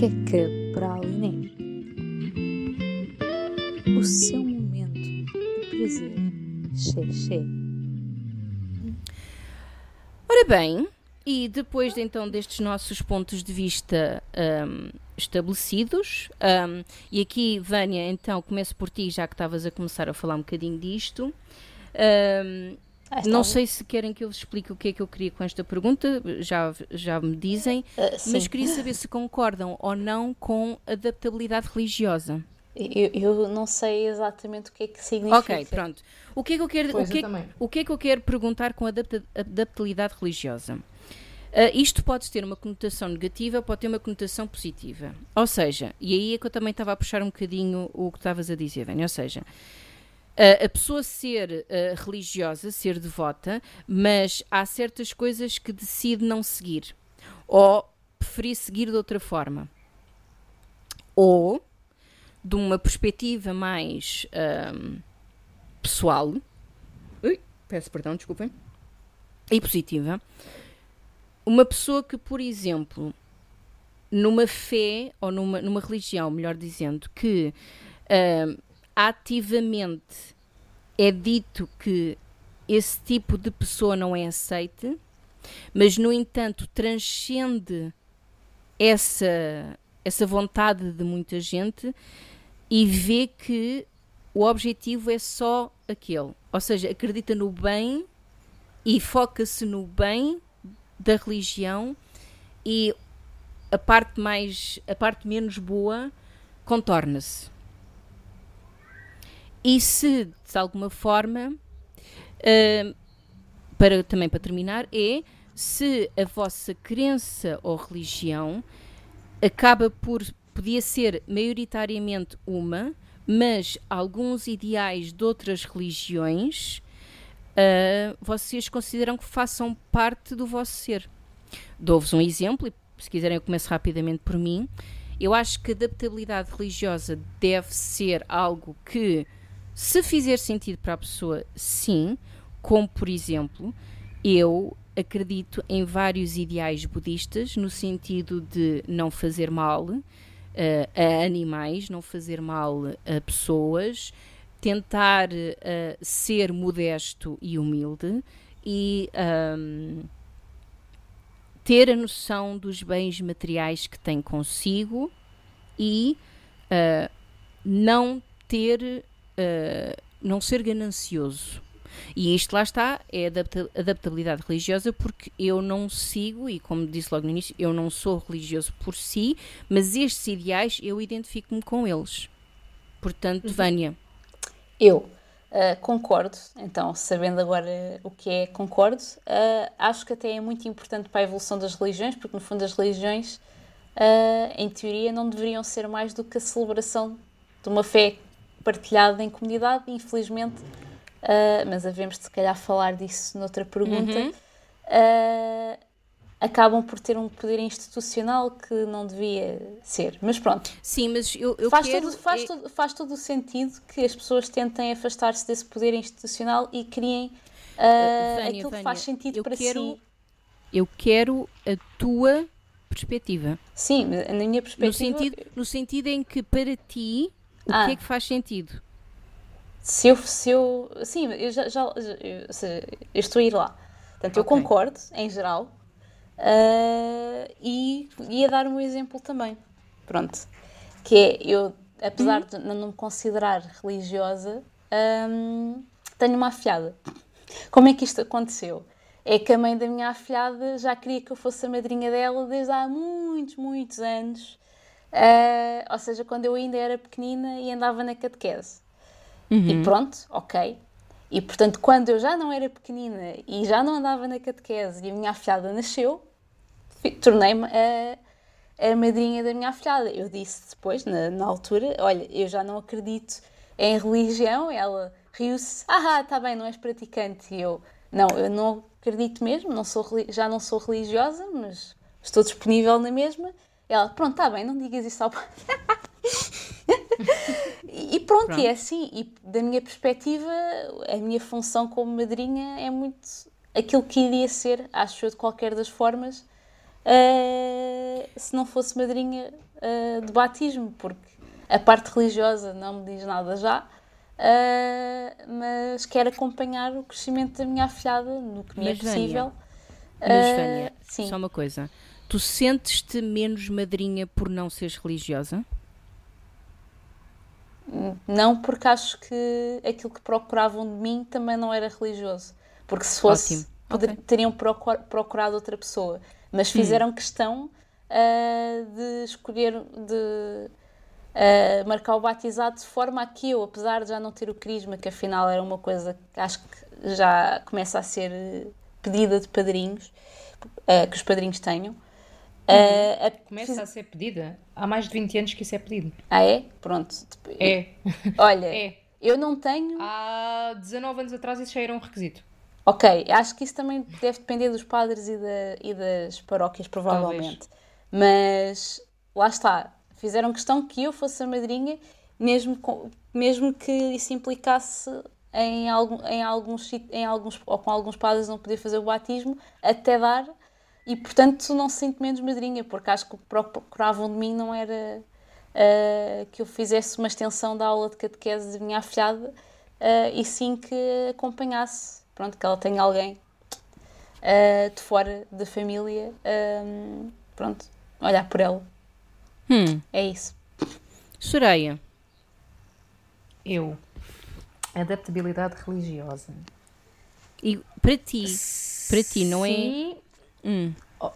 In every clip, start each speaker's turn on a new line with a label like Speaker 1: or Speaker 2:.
Speaker 1: é a Aline o seu momento de prazer xexé?
Speaker 2: Ora bem, e depois de, então destes nossos pontos de vista um, estabelecidos, um, e aqui, Vânia, então começo por ti, já que estavas a começar a falar um bocadinho disto. Um, não sei se querem que eu vos explique o que é que eu queria com esta pergunta, já, já me dizem, uh, mas queria saber se concordam ou não com adaptabilidade religiosa.
Speaker 3: Eu, eu, não sei exatamente o que é que significa.
Speaker 2: Ok, pronto. O que é que eu quero, o que, é, o que, é que eu quero perguntar com adapta, adaptabilidade religiosa? Uh, isto pode ter uma conotação negativa, pode ter uma conotação positiva. Ou seja, e aí é que eu também estava a puxar um bocadinho o que estavas a dizer, Vânia, ou seja, uh, a pessoa ser uh, religiosa, ser devota, mas há certas coisas que decide não seguir, ou preferir seguir de outra forma. Ou de uma perspectiva mais um, pessoal, ui, peço perdão, desculpem, e positiva, uma pessoa que, por exemplo, numa fé ou numa, numa religião, melhor dizendo, que um, ativamente é dito que esse tipo de pessoa não é aceite, mas no entanto transcende essa, essa vontade de muita gente e vê que o objetivo é só aquele. Ou seja, acredita no bem e foca-se no bem da religião e a parte mais a parte menos boa contorna-se. E se de alguma forma uh, para também para terminar é se a vossa crença ou religião acaba por podia ser maioritariamente uma, mas alguns ideais de outras religiões uh, vocês consideram que façam parte do vosso ser. Dou-vos um exemplo, e se quiserem eu começo rapidamente por mim. Eu acho que a adaptabilidade religiosa deve ser algo que, se fizer sentido para a pessoa, sim, como por exemplo, eu acredito em vários ideais budistas no sentido de não fazer mal, uh, a animais, não fazer mal a pessoas, tentar uh, ser modesto e humilde e um, ter a noção dos bens materiais que tem consigo e uh, não ter, uh, não ser ganancioso. E isto lá está, é adaptabilidade religiosa, porque eu não sigo, e como disse logo no início, eu não sou religioso por si, mas estes ideais eu identifico-me com eles. Portanto, uhum. Vânia.
Speaker 3: Eu uh, concordo, então, sabendo agora o que é concordo, uh, acho que até é muito importante para a evolução das religiões, porque no fundo as religiões, uh, em teoria, não deveriam ser mais do que a celebração de uma fé partilhada em comunidade, infelizmente uh, mas havemos de se calhar falar disso noutra pergunta, uhum. uh, acabam por ter um poder institucional que não devia ser. Mas pronto.
Speaker 2: Sim, mas eu, eu
Speaker 3: faz,
Speaker 2: quero...
Speaker 3: todo, faz, é... todo, faz todo o sentido que as pessoas tentem afastar-se desse poder institucional e criem uh, Vânia, aquilo Vânia, que faz sentido para
Speaker 2: quero,
Speaker 3: si.
Speaker 2: Eu quero a tua perspectiva.
Speaker 3: Sim, na minha perspectiva. No
Speaker 2: sentido, no sentido em que para ti o ah. que é que faz sentido?
Speaker 3: se eu, se eu sim, eu já, já eu, seja, eu estou a ir lá. Portanto, okay. eu concordo, em geral, uh, e ia dar um exemplo também. Pronto. Que é, eu, apesar hum. de não me considerar religiosa, um, tenho uma afilhada. Como é que isto aconteceu? É que a mãe da minha afilhada já queria que eu fosse a madrinha dela desde há muitos, muitos anos. Uh, ou seja, quando eu ainda era pequenina e andava na catequese. Uhum. E pronto, ok. E portanto, quando eu já não era pequenina e já não andava na catequese e a minha afilhada nasceu, tornei-me a, a madrinha da minha afilhada. Eu disse depois, na, na altura, olha, eu já não acredito em religião. Ela riu-se, ah, está bem, não és praticante. E eu, não, eu não acredito mesmo, não sou, já não sou religiosa, mas estou disponível na mesma. Ela, pronto, está bem, não digas isso ao pai. e pronto, pronto, e é assim. E da minha perspectiva, a minha função como madrinha é muito aquilo que iria ser, acho eu, de qualquer das formas. uh, se não fosse madrinha uh, de batismo, porque a parte religiosa não me diz nada já, uh, mas quero acompanhar o crescimento da minha afilhada no que me é possível.
Speaker 2: Mas, Vânia, só uma coisa. Tu sentes-te menos madrinha por não seres religiosa?
Speaker 3: Não, porque acho que aquilo que procuravam de mim também não era religioso. Porque se fosse, poder, okay. teriam procurado outra pessoa. Mas fizeram hum. questão uh, de escolher, de uh, marcar o batizado de forma a que eu, apesar de já não ter o crisma, que afinal era uma coisa que acho que já começa a ser pedida de padrinhos, uh, que os padrinhos tenham,
Speaker 4: Uh, a... Começa fiz... a ser pedida. Há mais de 20 anos que isso é pedido.
Speaker 3: Ah, é? Pronto.
Speaker 4: É.
Speaker 3: Olha, é. eu não tenho.
Speaker 4: Há 19 anos atrás isso já era um requisito.
Speaker 3: Ok, acho que isso também deve depender dos padres e, da, e das paróquias, provavelmente. Talvez. Mas lá está. Fizeram questão que eu fosse a madrinha, mesmo, com, mesmo que isso implicasse em, algum, em, alguns, em alguns, ou com alguns padres não poder fazer o batismo, até dar e portanto não sinto menos madrinha, porque acho que o que procuravam de mim não era uh, que eu fizesse uma extensão da aula de catequese da minha afilhada, uh, e sim que acompanhasse, pronto, que ela tenha alguém uh, de fora da família, um, pronto, olhar por ela.
Speaker 2: Hum.
Speaker 3: É isso.
Speaker 2: Soraya.
Speaker 4: Eu. Adaptabilidade religiosa.
Speaker 2: E para ti, para ti, não é
Speaker 4: Sim, Hum. Oh,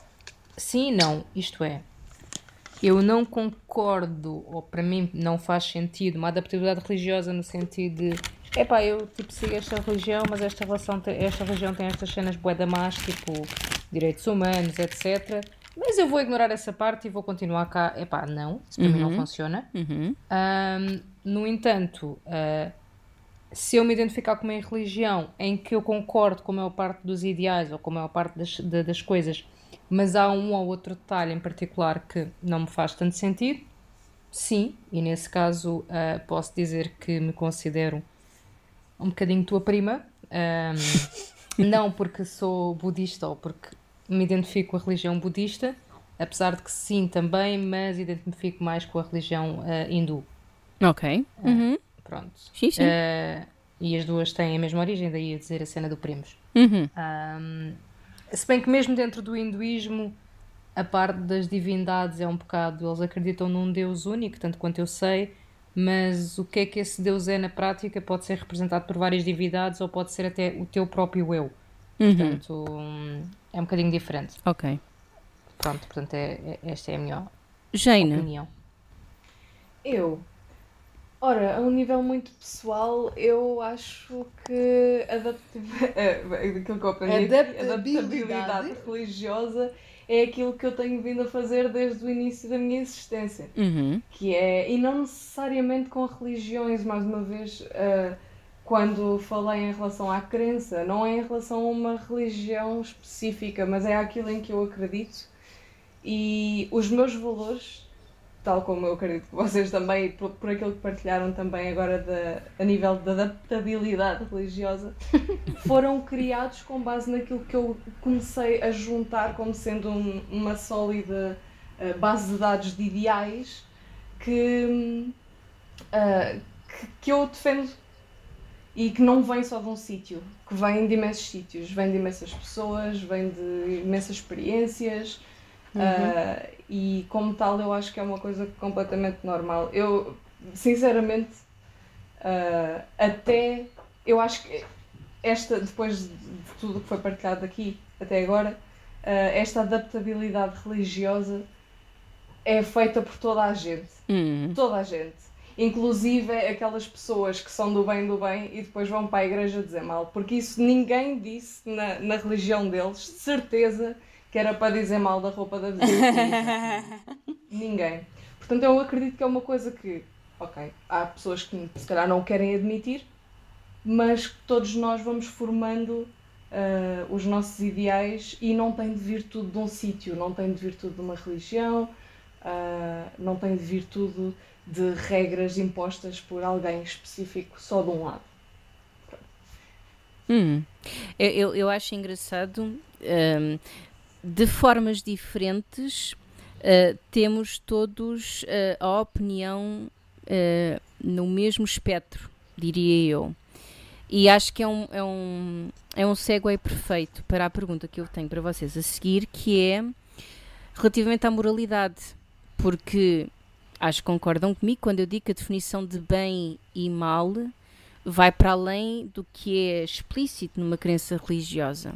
Speaker 4: sim e não, isto é, eu não concordo, ou para mim não faz sentido, uma adaptabilidade religiosa no sentido de epá, eu tipo sigo esta religião, mas esta, relação esta religião tem estas cenas bué da más, tipo direitos humanos, etc. Mas eu vou ignorar essa parte e vou continuar cá. Epá, não, isso para uhum. mim não uhum. funciona.
Speaker 2: Uhum.
Speaker 4: Um, no entanto, uh, se eu me identificar com uma religião em que eu concordo com a maior parte dos ideais ou com a maior parte das, de, das coisas, mas há um ou outro detalhe em particular que não me faz tanto sentido, sim, e nesse caso uh, posso dizer que me considero um bocadinho tua prima, um, não porque sou budista ou porque me identifico com a religião budista, apesar de que sim também, mas identifico mais com a religião uh, hindu.
Speaker 2: Ok. Uhum.
Speaker 4: Pronto.
Speaker 2: Sim, sim. Uh,
Speaker 4: e as duas têm a mesma origem, daí a dizer a cena do primos.
Speaker 2: Uhum.
Speaker 4: Um, se bem que mesmo dentro do hinduísmo, a parte das divindades é um bocado. Eles acreditam num Deus único, tanto quanto eu sei, mas o que é que esse Deus é na prática pode ser representado por várias divindades ou pode ser até o teu próprio eu. Uhum. Portanto, é um bocadinho diferente.
Speaker 2: Ok.
Speaker 4: Pronto, portanto, é, é, esta é a minha
Speaker 2: Jaina.
Speaker 4: opinião.
Speaker 5: Eu Ora, a um nível muito pessoal, eu acho que aquilo que eu aprendi adaptabilidade religiosa é aquilo que eu tenho vindo a fazer desde o início da minha existência.
Speaker 2: Uhum.
Speaker 5: Que é, e não necessariamente com religiões, mais uma vez, uh, quando falei em relação à crença, não é em relação a uma religião específica, mas é aquilo em que eu acredito. E os meus valores tal como eu acredito que vocês também, por, por aquilo que partilharam também agora de, a nível da adaptabilidade religiosa, foram criados com base naquilo que eu comecei a juntar como sendo um, uma sólida uh, base de dados de ideais que, uh, que, que, eu defendo e que não vem só de um sítio, que vem de imensos sítios, vem de imensas pessoas, vem de imensas experiências. Uhum. Uh, e como tal eu acho que é uma coisa completamente normal. Eu, sinceramente, uh, até eu acho que esta, depois de tudo que foi partilhado aqui até agora, uh, esta adaptabilidade religiosa é feita por toda a gente.
Speaker 2: Uhum.
Speaker 5: Toda a gente. Inclusive aquelas pessoas que são do bem do bem e depois vão para a igreja dizer mal. Porque isso ninguém disse na, na religião deles, de certeza que era para dizer mal da roupa da vizinha. Ninguém. Portanto, eu acredito que é uma coisa que, ok, há pessoas que se calhar não querem admitir, mas que todos nós vamos formando uh, os nossos ideais e não tem de vir tudo de um sítio, não tem de vir tudo de uma religião, uh, não tem de vir tudo de regras impostas por alguém específico só de um lado.
Speaker 2: Hum. Eu, eu, eu acho engraçado. Um de formas diferentes, uh, temos todos uh, a opinião uh, no mesmo espectro, diria eu. E acho que é um, é, um, é um segue perfeito para a pergunta que eu tenho para vocês a seguir, que é relativamente à moralidade. Porque acho que concordam comigo quando eu digo que a definição de bem e mal vai para além do que é explícito numa crença religiosa.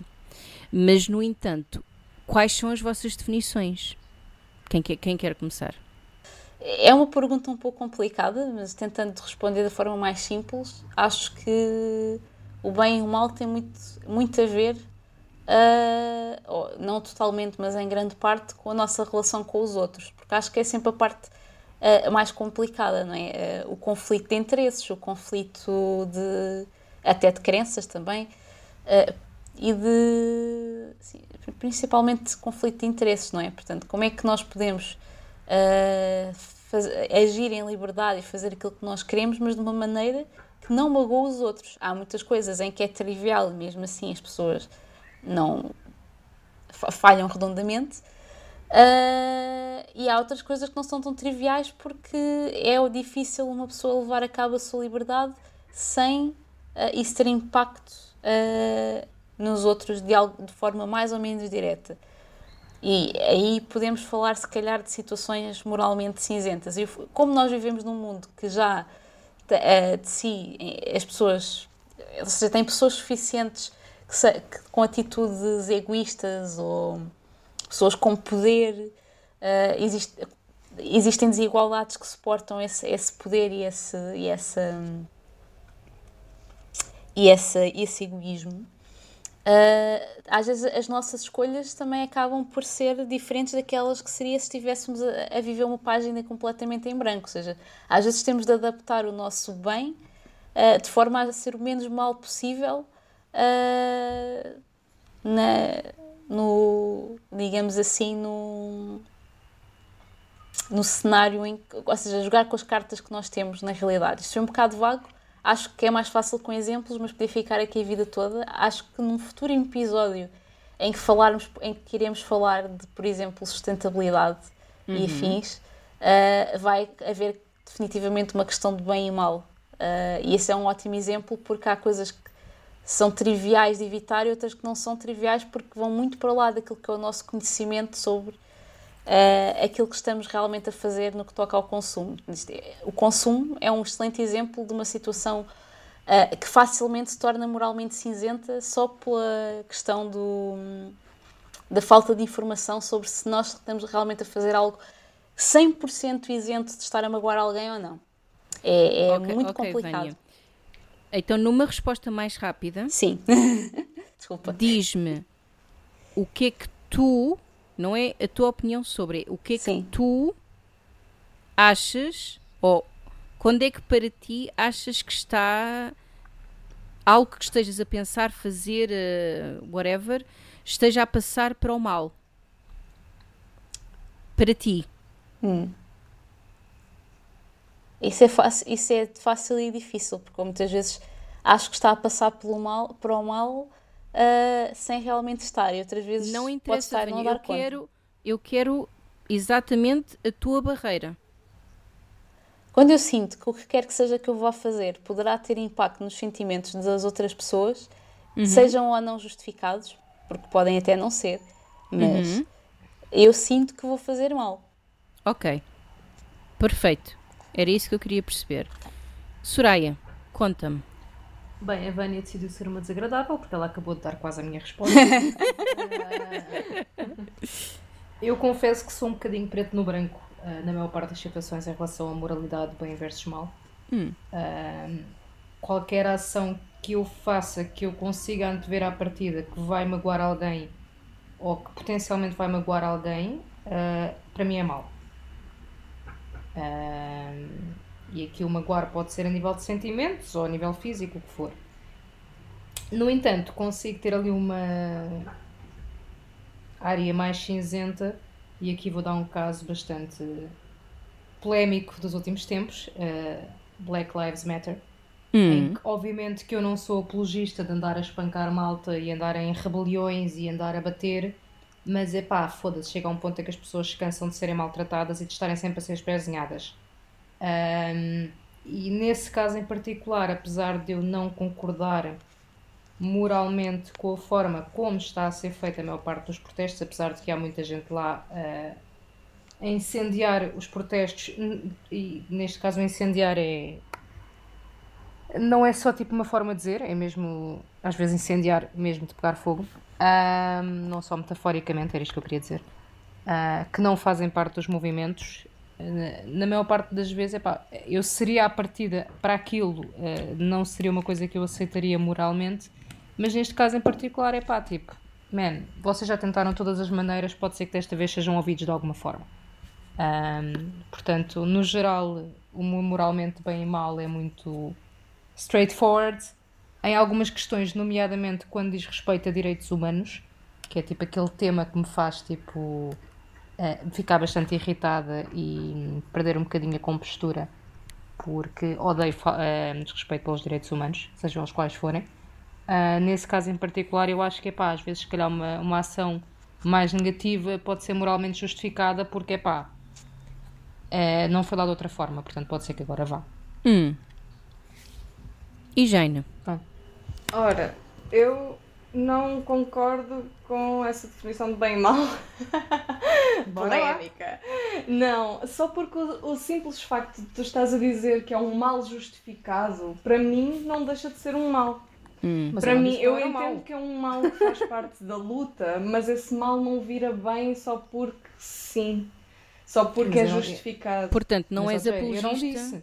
Speaker 2: Mas, no entanto, quais são as vossas definições? Quem quer, quem quer começar?
Speaker 3: É uma pergunta um pouco complicada, mas tentando responder da forma mais simples, acho que o bem e o mal têm muito, muito a ver, uh, não totalmente, mas em grande parte, com a nossa relação com os outros, porque acho que é sempre a parte uh, mais complicada, não é? Uh, o conflito de interesses, o conflito de até de crenças também, e de principalmente conflito de interesses, não é? Portanto, como é que nós podemos agir em liberdade e fazer aquilo que nós queremos, mas de uma maneira que não magoa os outros. Há muitas coisas em que é trivial, mesmo assim as pessoas não falham redondamente. Uh, e há outras coisas que não são tão triviais porque é difícil uma pessoa levar a cabo a sua liberdade sem uh, isso ter impacto uh, nos outros de, algo, de forma mais ou menos direta. E aí podemos falar, se calhar, de situações moralmente cinzentas. E como nós vivemos num mundo que já uh, de si as pessoas, ou seja, tem pessoas suficientes que, que, com atitudes egoístas ou pessoas com poder, uh, existe, existem desigualdades que suportam esse, esse poder e esse, e essa e esse, esse egoísmo. Uh, às vezes as nossas escolhas também acabam por ser diferentes daquelas que seria se estivéssemos a, a, viver uma página completamente em branco. Ou seja, às vezes temos de adaptar o nosso bem uh, de forma a ser o menos mal possível uh, na, no, digamos assim, no, no cenário em que, ou seja, jogar com as cartas que nós temos na realidade. Isto é um bocado vago, Acho que é mais fácil com exemplos, mas poder ficar aqui a vida toda. Acho que num futuro episódio em que falarmos, em que iremos falar de, por exemplo, sustentabilidade uhum. e afins, uh, vai haver definitivamente uma questão de bem e mal. Uh, e esse é um ótimo exemplo porque há coisas que são triviais de evitar e outras que não são triviais porque vão muito para lá daquilo que é o nosso conhecimento sobre uh, aquilo que estamos realmente a fazer no que toca ao consumo. O consumo é um excelente exemplo de uma situação uh, que facilmente se torna moralmente cinzenta só pela questão do, da falta de informação sobre se nós estamos realmente a fazer algo 100% isento de estar a magoar alguém ou não. É, é okay, muito okay, complicado. Vânia.
Speaker 2: Então, numa resposta mais rápida,
Speaker 3: sim, desculpa,
Speaker 2: diz-me o que é que tu não é a tua opinião sobre o que é Sim. que tu achas ou quando é que para ti achas que está algo que estejas a pensar, fazer, uh, whatever, esteja a passar para o mal? Para ti.
Speaker 3: Hum. Isso é, fácil, isso é fácil e difícil, porque muitas vezes acho que está a passar pelo mal, para o mal uh, sem realmente estar. E outras vezes
Speaker 2: não interessa, pode estar, não eu quero, eu quero exatamente a tua barreira.
Speaker 3: Quando eu sinto que o que quer que seja que eu vá fazer poderá ter impacto nos sentimentos das outras pessoas, uhum. sejam ou não justificados, porque podem até não ser, mas uhum. eu sinto que vou fazer mal.
Speaker 2: Ok. Perfeito. Era isso que eu queria perceber. Soraya, conta-me.
Speaker 4: Bem, a Vânia decidiu ser uma desagradável porque ela acabou de dar quase a minha resposta. eu confesso que sou um bocadinho preto no branco uh, na maior parte das situações em relação à moralidade bem versus mal. Hum. Uh, qualquer ação que eu faça que eu consiga antever à partida que vai magoar alguém ou que potencialmente vai magoar alguém, uh, para mim é mal. E aqui o magoar pode ser a nível de sentimentos ou a nível físico, o que for. No entanto, consigo ter ali uma área mais cinzenta, e aqui vou dar um caso bastante polémico dos últimos tempos, uh, Black Lives Matter. Hum. Em que, obviamente que eu não sou apologista de andar a espancar malta e andar em rebeliões e andar a bater, Mas é pá, foda-se, chega a um ponto em que as pessoas se cansam de serem maltratadas e de estarem sempre a ser espezinhadas. Um, e nesse caso em particular, apesar de eu não concordar moralmente com a forma como está a ser feita a maior parte dos protestos, apesar de que há muita gente lá uh, a incendiar os protestos, e neste caso incendiar é. Não é só tipo uma forma de dizer, é mesmo, às vezes, incendiar mesmo de pegar fogo, não só metaforicamente, era isto que eu queria dizer, uh, que não fazem parte dos movimentos na maior parte das vezes, epá, eu seria a partida para aquilo, uh, não seria uma coisa que eu aceitaria moralmente, mas neste caso em particular, é pá, tipo, man, vocês já tentaram todas as maneiras, pode ser que desta vez sejam ouvidos de alguma forma. Um, portanto, no geral, o moralmente bem e mal é muito straightforward. Em algumas questões, nomeadamente quando diz respeito a direitos humanos, que é tipo aquele tema que me faz tipo uh, ficar bastante irritada e perder um bocadinho a compostura porque odeio uh, desrespeito pelos direitos humanos, sejam os quais forem. Uh, nesse caso em particular, eu acho que pá, às vezes, se calhar, uma, uma ação mais negativa pode ser moralmente justificada porque é pá, uh, não foi lá de outra forma, portanto, pode ser que agora vá.
Speaker 2: Hum. E Jane?
Speaker 5: Ora, eu não concordo com essa definição de bem e mal. Polémica. Não, só porque o, o, simples facto de tu estás a dizer que é um mal justificado, para mim não deixa de ser um mal. Hum, para mim, eu entendo mal. que é um mal que faz parte da luta, mas esse mal não vira bem só porque sim. Só porque mas é justificado.
Speaker 2: Portanto, não mas, és apologista. Eu não disse.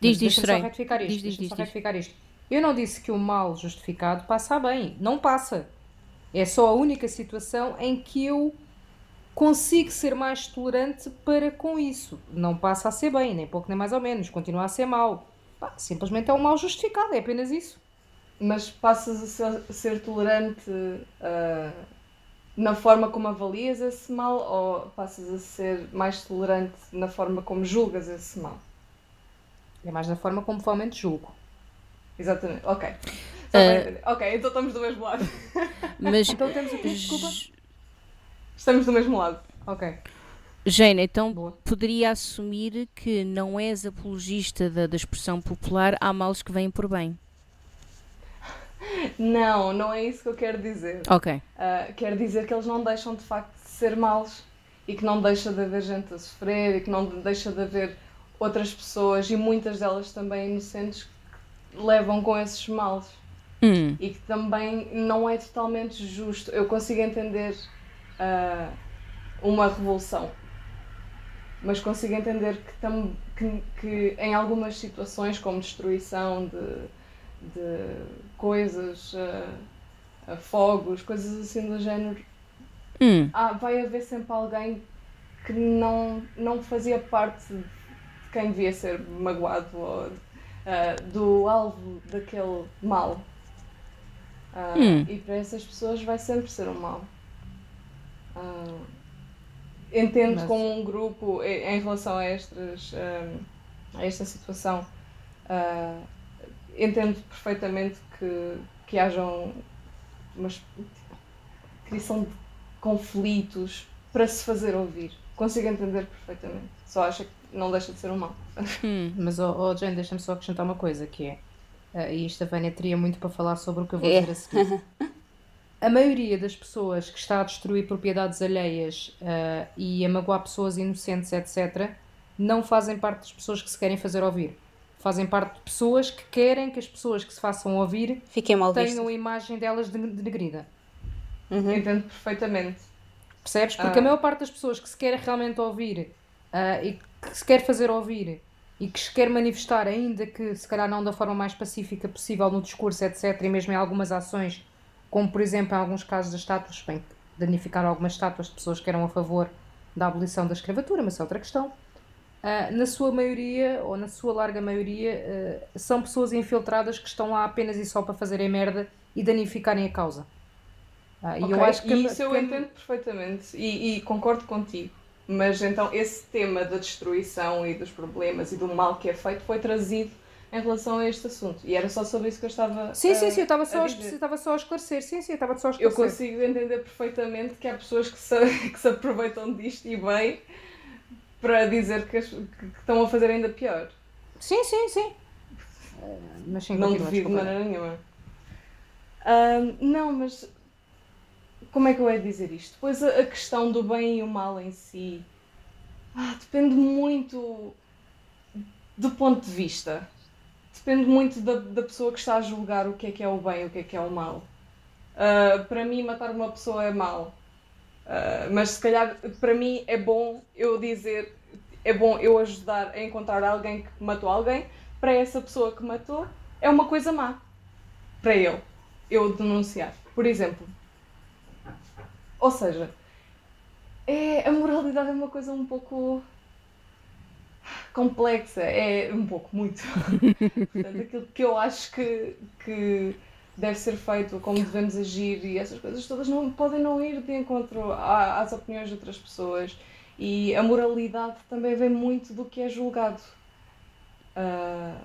Speaker 4: Diz, diz, só retificar isto. Diz, diz, diz, só retificar isto. Eu não disse que o mal justificado passa bem. Não passa. É só a única situação em que eu consigo ser mais tolerante para com isso. Não passa a ser bem, nem pouco nem mais ou menos. Continua a ser mal. simplesmente é um mal justificado. É apenas isso.
Speaker 5: Mas passas a ser, a ser tolerante uh, na forma como avalias esse mal ou passas a ser mais tolerante na forma como julgas esse mal?
Speaker 4: É mais na forma como provavelmente julgo.
Speaker 5: Exatamente, ok. Uh, ok, então estamos do mesmo lado.
Speaker 2: Mas,
Speaker 5: então temos o quê? Desculpa. Estamos do mesmo lado. Ok.
Speaker 2: Jane, então Boa. poderia assumir que não és apologista da, da expressão popular há males que vêm por bem.
Speaker 5: Não, não é isso que eu quero dizer.
Speaker 2: Ok.
Speaker 5: Uh, quero dizer que eles não deixam de facto de ser maus e que não deixa de haver gente a sofrer e que não deixa de haver outras pessoas e muitas delas também inocentes levam com esses males.
Speaker 2: Hum.
Speaker 5: E que também não é totalmente justo. Eu consigo entender uh, uma revolução, mas consigo entender que, tam, que, que em algumas situações, como destruição de, de coisas, uh, fogos, coisas assim do género,
Speaker 2: hum.
Speaker 5: ah, vai haver sempre alguém que não, não fazia parte de quem devia ser magoado ou uh, do alvo daquele mal. Uh, hum. E para essas pessoas vai sempre ser um mal. Uh, entendo Mas... como um grupo, em relação a, estas, a esta situação, entendo perfeitamente que, que hajam uma criação de conflitos para se fazer ouvir. Consigo entender perfeitamente. Só acho que não deixa de ser um mal.
Speaker 4: Hum, mas, oh, oh Jane, deixa-me só acrescentar uma coisa, que é, uh, e isto a Vânia teria muito para falar sobre o que eu vou é. dizer a seguir. A maioria das pessoas que está a destruir propriedades alheias uh, e a magoar pessoas inocentes, etc., não fazem parte das pessoas que se querem fazer ouvir. Fazem parte de pessoas que querem que as pessoas que se façam ouvir
Speaker 3: Fiquem mal
Speaker 4: tenham vistas. a imagem delas denegrida.
Speaker 5: Uhum. Entendo perfeitamente.
Speaker 4: Percebes? Porque ah. a maior parte das pessoas que se quer realmente ouvir uh, e que se quer fazer ouvir e que se quer manifestar, ainda que se calhar não da forma mais pacífica possível no discurso, etc., e mesmo em algumas ações, como por exemplo em alguns casos das estátuas, bem, danificaram algumas estátuas de pessoas que eram a favor da abolição da escravatura, mas é outra questão. Uh, na sua maioria, ou na sua larga maioria, uh, são pessoas infiltradas que estão lá apenas e só para fazerem merda e danificarem a causa.
Speaker 5: Uh, okay. E eu acho que. Isso eu entendo perfeitamente e, e concordo contigo. Mas então esse tema da destruição e dos problemas e do mal que é feito foi trazido em relação a este assunto. E era só sobre isso que eu estava
Speaker 4: Sim,
Speaker 5: a-
Speaker 4: sim, sim, eu estava só, a,
Speaker 5: dizer.
Speaker 4: estava só a esclarecer. Sim, sim, eu estava só a
Speaker 5: Eu
Speaker 4: esclarecer.
Speaker 5: consigo entender perfeitamente que há pessoas que se, que se aproveitam disto e bem para dizer que, as- que- estão a fazer ainda pior.
Speaker 4: Sim, sim, sim. Eh, mas sim,
Speaker 5: não duvido de maneira nenhuma. Ahm, não, mas como é que eu ia dizer isto? Pois a, a questão do bem e o mal em si ah, depende muito do ponto de vista. Depende muito da, da pessoa que está a julgar o que é que é o bem e o que é que é o mal. Ah, para mim, matar uma pessoa é mal. Ah, mas se calhar para mim é bom eu dizer, é bom eu ajudar a encontrar alguém que matou alguém, para essa pessoa que matou é uma coisa má. Para ele. Eu denunciar. Por exemplo. Ou seja, é, a moralidade é uma coisa um pouco complexa. É um pouco, muito. Portanto, aquilo que eu acho que, que deve ser feito, como devemos agir e essas coisas todas não, podem não ir de encontro às opiniões de outras pessoas. E a moralidade também vem muito do que é julgado. Ah,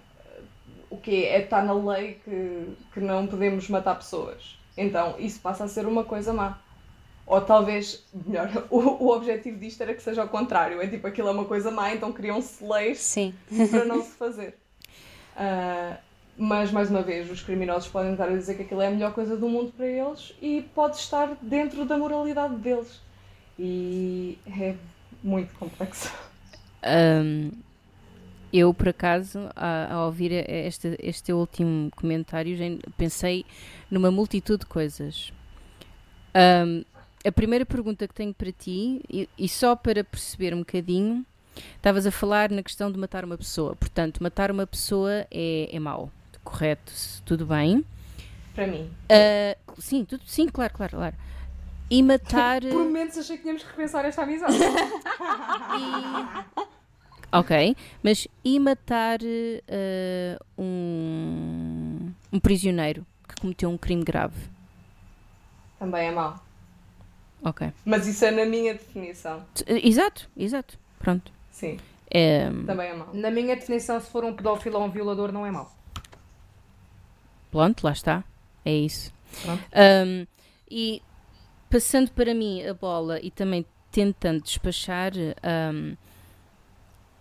Speaker 5: o que é está na lei que, que não podemos matar pessoas. Então isso passa a ser uma coisa má. Ou talvez, melhor, o, o objetivo disto era que seja ao contrário. É tipo, aquilo é uma coisa má, então criam-se leis
Speaker 3: Sim.
Speaker 5: para não se fazer. Ah, mas, mais uma vez, os criminosos podem estar a dizer que aquilo é a melhor coisa do mundo para eles e pode estar dentro da moralidade deles. E é muito complexo.
Speaker 2: Ahm, eu, por acaso, a, a ouvir este, este teu último comentário, pensei numa multitude de coisas. Ahm, a primeira pergunta que tenho para ti, e, e só para perceber um bocadinho, estavas a falar na questão de matar uma pessoa. Portanto, matar uma pessoa é, é mau, correto? Tudo bem.
Speaker 5: Para mim.
Speaker 2: Ah, sim, tudo, sim, claro, claro, claro. E matar.
Speaker 4: Por momentos achei que tínhamos que repensar esta amizade.
Speaker 2: Ok, mas e matar eh, um, um prisioneiro que cometeu um crime grave?
Speaker 5: Também é mau.
Speaker 2: Ok.
Speaker 5: Mas isso é na minha definição.
Speaker 2: Eh, Exato, exato. Pronto.
Speaker 5: Sim,
Speaker 2: Eh,
Speaker 5: também é mau.
Speaker 4: Na minha definição, se for um pedófilo ou um violador, não é mau.
Speaker 2: pronto, lá está. É isso.
Speaker 4: Pronto.
Speaker 2: Ahm, e passando para mim a bola e também tentando despachar, ahm,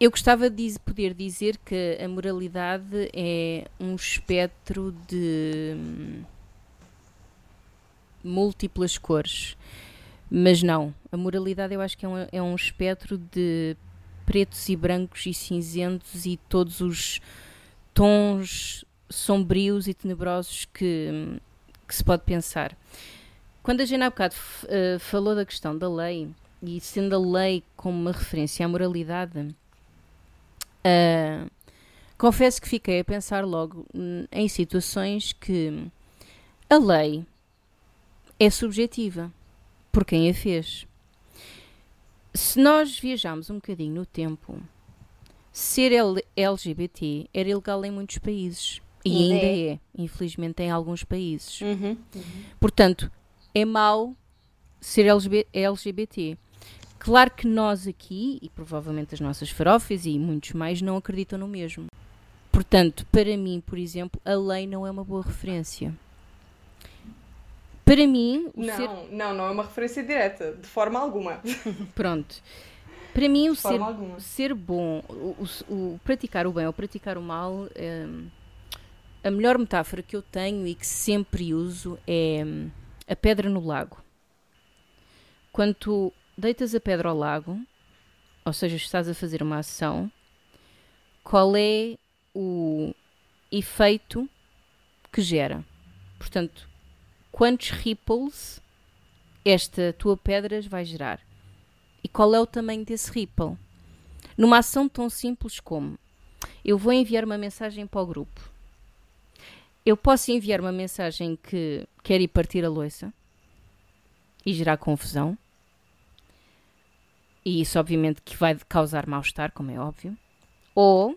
Speaker 2: eu gostava de poder dizer que a moralidade é um espectro de hum, múltiplas cores. Mas não, a moralidade eu acho que é um, é um espectro de pretos e brancos e cinzentos e todos os tons sombrios e tenebrosos que, que se pode pensar. Quando a Jana há bocado eh, falou da questão da lei, e sendo a lei como uma referência à moralidade, ah, confesso que fiquei a pensar logo hum, em situações que a lei é subjetiva por quem a fez. Se nós viajarmos um bocadinho no tempo, ser LGBT era ilegal em muitos países. E
Speaker 3: Ainda
Speaker 2: ainda
Speaker 3: é.
Speaker 2: é, infelizmente, em alguns países.
Speaker 3: Uhum.
Speaker 2: Portanto, é mau ser LGB LGBT. Claro que nós aqui, e provavelmente as nossas farofas e muitos mais, não acreditam no mesmo. Portanto, para mim, por exemplo, a lei não é uma boa referência. Para mim, o
Speaker 5: Não,
Speaker 2: ser.
Speaker 5: não, não é uma referência direta, de forma alguma.
Speaker 2: Pronto. Para mim, o ser,
Speaker 5: alguma.
Speaker 2: ser bom, o, o- o praticar o bem ou praticar o mal, hum, a melhor metáfora que eu tenho e que sempre uso é hum, a pedra no lago. Quando tu deitas a pedra ao lago, ou seja, estás a fazer uma ação, qual é o efeito que gera? Portanto, quantos ripples esta tua pedra vai gerar? E qual é o tamanho desse ripple? Numa ação tão simples como eu vou enviar uma mensagem para o grupo. Eu posso enviar uma mensagem que quer ir partir a louça e gerar confusão. E isso, obviamente, que vai causar mal-estar, como é óbvio. Ou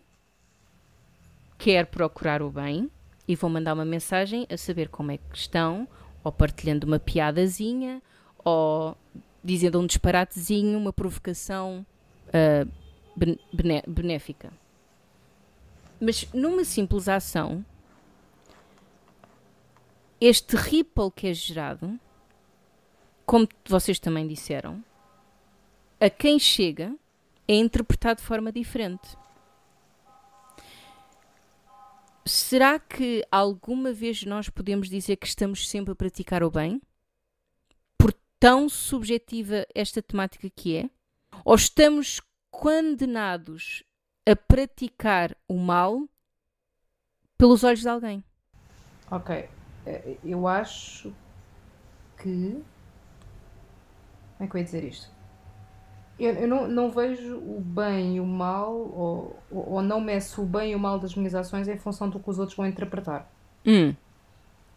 Speaker 2: quer procurar o bem e vou mandar uma mensagem a saber como é que estão, ou partilhando uma piadazinha, ou dizendo um disparatezinho, uma provocação ah, ben- bené- benéfica. Mas numa simples ação, este ripple que é gerado, como vocês também disseram, a quem chega é interpretado de forma diferente. Será que alguma vez nós podemos dizer que estamos sempre a praticar o bem? Por tão subjetiva esta temática que é? Ou estamos condenados a praticar o mal pelos olhos de alguém?
Speaker 4: Ok. Eh, Eu acho que. Como é que eu ia dizer isto? Eu, eu não, não vejo o bem e o mal, ou, ou não meço o bem e o mal das minhas ações em função do que os outros vão interpretar,
Speaker 2: Hum,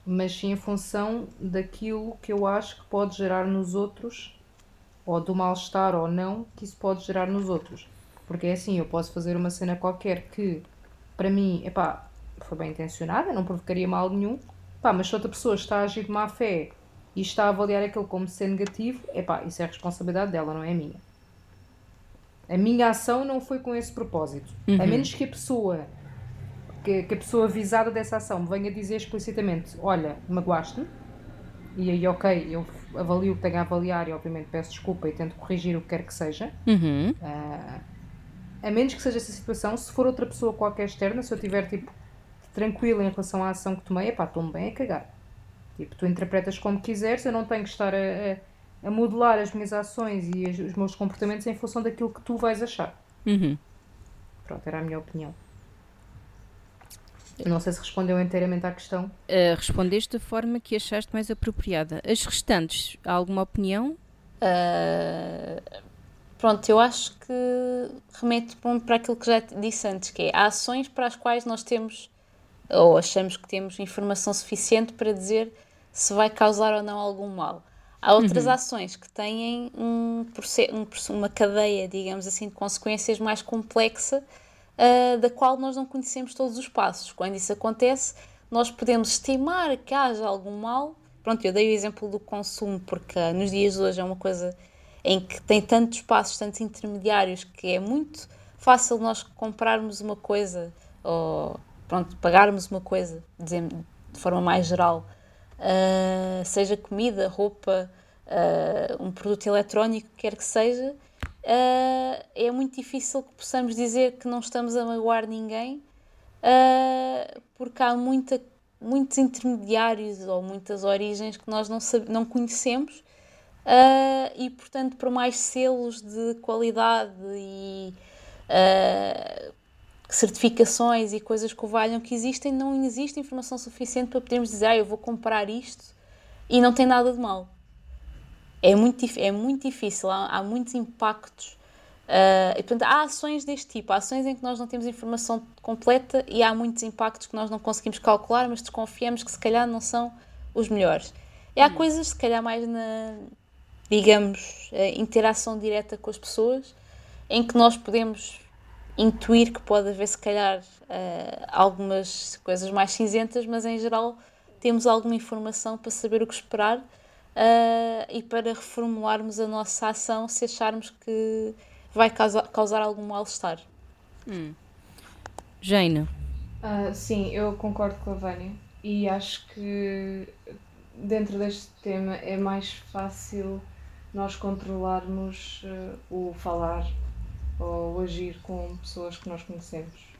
Speaker 4: mas sim em função daquilo que eu acho que pode gerar nos outros, ou do mal-estar ou não, que isso pode gerar nos outros. Porque é assim, eu posso fazer uma cena qualquer que, para mim, epá, foi bem intencionada, não provocaria mal nenhum, pá, mas se outra pessoa está a agir de má fé e está a avaliar aquilo como ser negativo, epá, isso é responsabilidade dela, não é minha. A minha ação não foi com esse propósito. A menos que a pessoa que, que a pessoa visada dessa ação me venha dizer explicitamente, olha, magoaste-me, e aí ok, eu avalio o que tenho a avaliar e obviamente peço desculpa e tento corrigir o que quer que seja.
Speaker 2: uhum,
Speaker 4: Ah, a menos que seja essa situação, se for outra pessoa qualquer externa, se eu estiver tipo tranquila em relação à ação que tomei, epá, estou-me bem a cagar. Tipo, tu interpretas como quiseres, eu não tenho que estar a, a, a modelar as minhas ações e as- os meus comportamentos em função daquilo que tu vais achar.
Speaker 2: uhum.
Speaker 4: Pronto, era a minha opinião. Eu não sei se respondeu inteiramente à questão.
Speaker 2: Uh, respondeste da forma que achaste mais apropriada. As restantes, há alguma opinião?
Speaker 3: Ah, pronto, eu acho que remete para aquilo que já disse antes, que é há ações para as quais nós temos, ou achamos que temos informação suficiente para dizer se vai causar ou não algum mal. Há outras ações que têm um, um uma cadeia, digamos assim, de consequências mais complexa, ah, da qual nós não conhecemos todos os passos. Quando isso acontece, nós podemos estimar que haja algum mal. Pronto, eu dei o exemplo do consumo, porque nos dias de hoje é uma coisa em que tem tantos passos, tantos intermediários, que é muito fácil nós comprarmos uma coisa, ou pronto, pagarmos uma coisa, de forma mais geral, ah, seja comida, roupa, ah, um produto eletrónico, quer que seja, ah, é muito difícil que possamos dizer que não estamos a magoar ninguém, porque há muita, muitos intermediários ou muitas origens que nós não, não conhecemos. e portanto, por mais selos de qualidade e certificações e coisas que valham que existem, não existe informação suficiente para podermos dizer, ah, eu vou comprar isto e não tem nada de mal. É muito, é muito difícil, há, há muitos impactos. ah, e, portanto, há ações deste tipo, há ações em que nós não temos informação completa e há muitos impactos que nós não conseguimos calcular, mas desconfiamos que se calhar não são os melhores. E há coisas, se calhar, mais na, digamos, eh, interação direta com as pessoas, em que nós podemos intuir que pode haver, se calhar, eh, algumas coisas mais cinzentas, mas em geral temos alguma informação para saber o que esperar eh, e para reformularmos a nossa ação se acharmos que vai causar, causar algum mal-estar.
Speaker 2: Jane,
Speaker 5: Ah, sim, eu concordo com a Vânia e acho que dentro deste tema é mais fácil nós controlarmos eh, o falar ou agir com pessoas que nós conhecemos.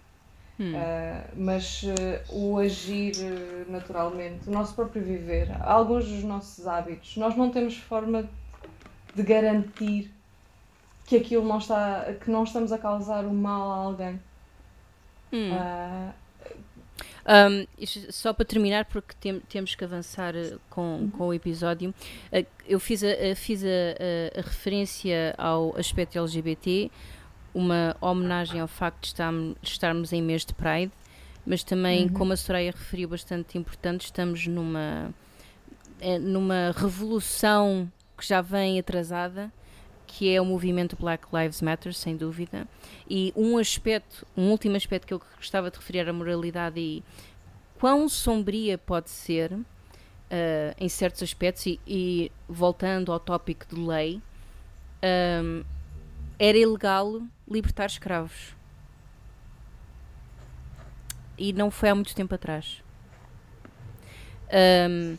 Speaker 5: Ah, mas eh, o agir eh, naturalmente, o nosso próprio viver, alguns dos nossos hábitos, nós não temos forma de garantir que aquilo não está, que não estamos a causar o mal a alguém. Ah,
Speaker 2: Um, isto- só para terminar, porque tem- temos que avançar com, com o episódio, eu fiz, a, a- fiz a, a- a referência ao aspecto LGBT, uma homenagem ao facto de estarmos em mês de Pride, mas também, como a Soraya referiu, bastante importante, estamos numa, eh, numa revolução que já vem atrasada, que é o movimento Black Lives Matter, sem dúvida. E um aspecto, um último aspecto que eu gostava de referir à moralidade e quão sombria pode ser ah, em certos aspectos, e, e voltando ao tópico de lei, ahm, era ilegal libertar escravos. e não foi há muito tempo atrás. Um,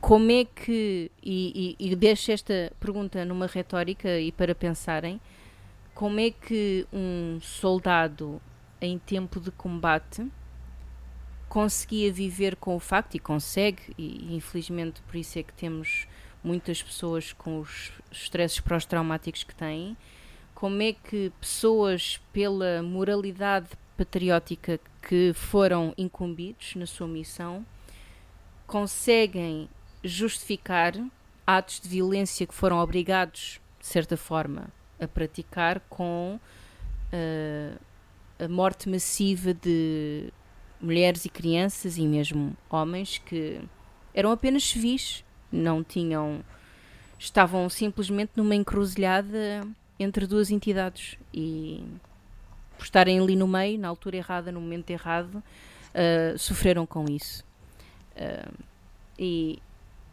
Speaker 2: como é que, e, e, e deixo esta pergunta numa retórica e para pensarem, como é que um soldado em tempo de combate conseguia viver com o facto, e consegue, e infelizmente por isso é que temos muitas pessoas com os estresses pós-traumáticos que têm, como é que pessoas, pela moralidade patriótica que foram incumbidos na sua missão, conseguem justificar atos de violência que foram obrigados, de certa forma, a praticar com uh, a morte massiva de mulheres e crianças e mesmo homens que eram apenas civis, não tinham. estavam simplesmente numa encruzilhada entre duas entidades e por estarem ali no meio, na altura errada, no momento errado, uh, sofreram com isso. Uh, e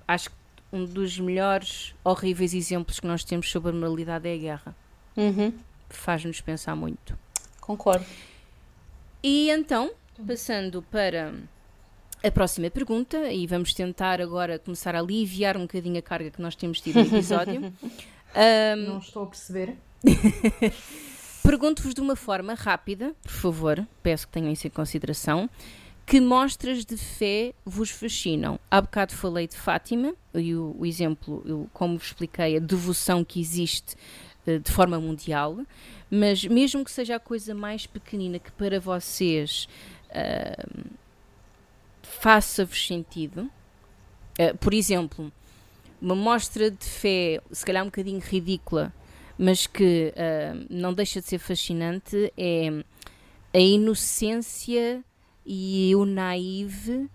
Speaker 2: acho que um dos melhores, horríveis exemplos que nós temos sobre a moralidade é a guerra.
Speaker 3: Uhum.
Speaker 2: Faz-nos pensar muito.
Speaker 3: Concordo.
Speaker 2: E então, passando para a próxima pergunta, e vamos tentar agora começar a aliviar um bocadinho a carga que nós temos tido no episódio.
Speaker 4: um, Não estou a perceber.
Speaker 2: Pergunto-vos de uma forma rápida, por favor, peço que tenham isso em consideração. Que mostras de fé vos fascinam? Há bocado falei de Fátima, e o, o exemplo, eu, como vos expliquei, a devoção que existe uh, de forma mundial, mas mesmo que seja a coisa mais pequenina que para vocês uh, faça-vos sentido, uh, por exemplo, uma mostra de fé, se calhar um bocadinho ridícula, mas que uh, não deixa de ser fascinante, é a inocência e o naive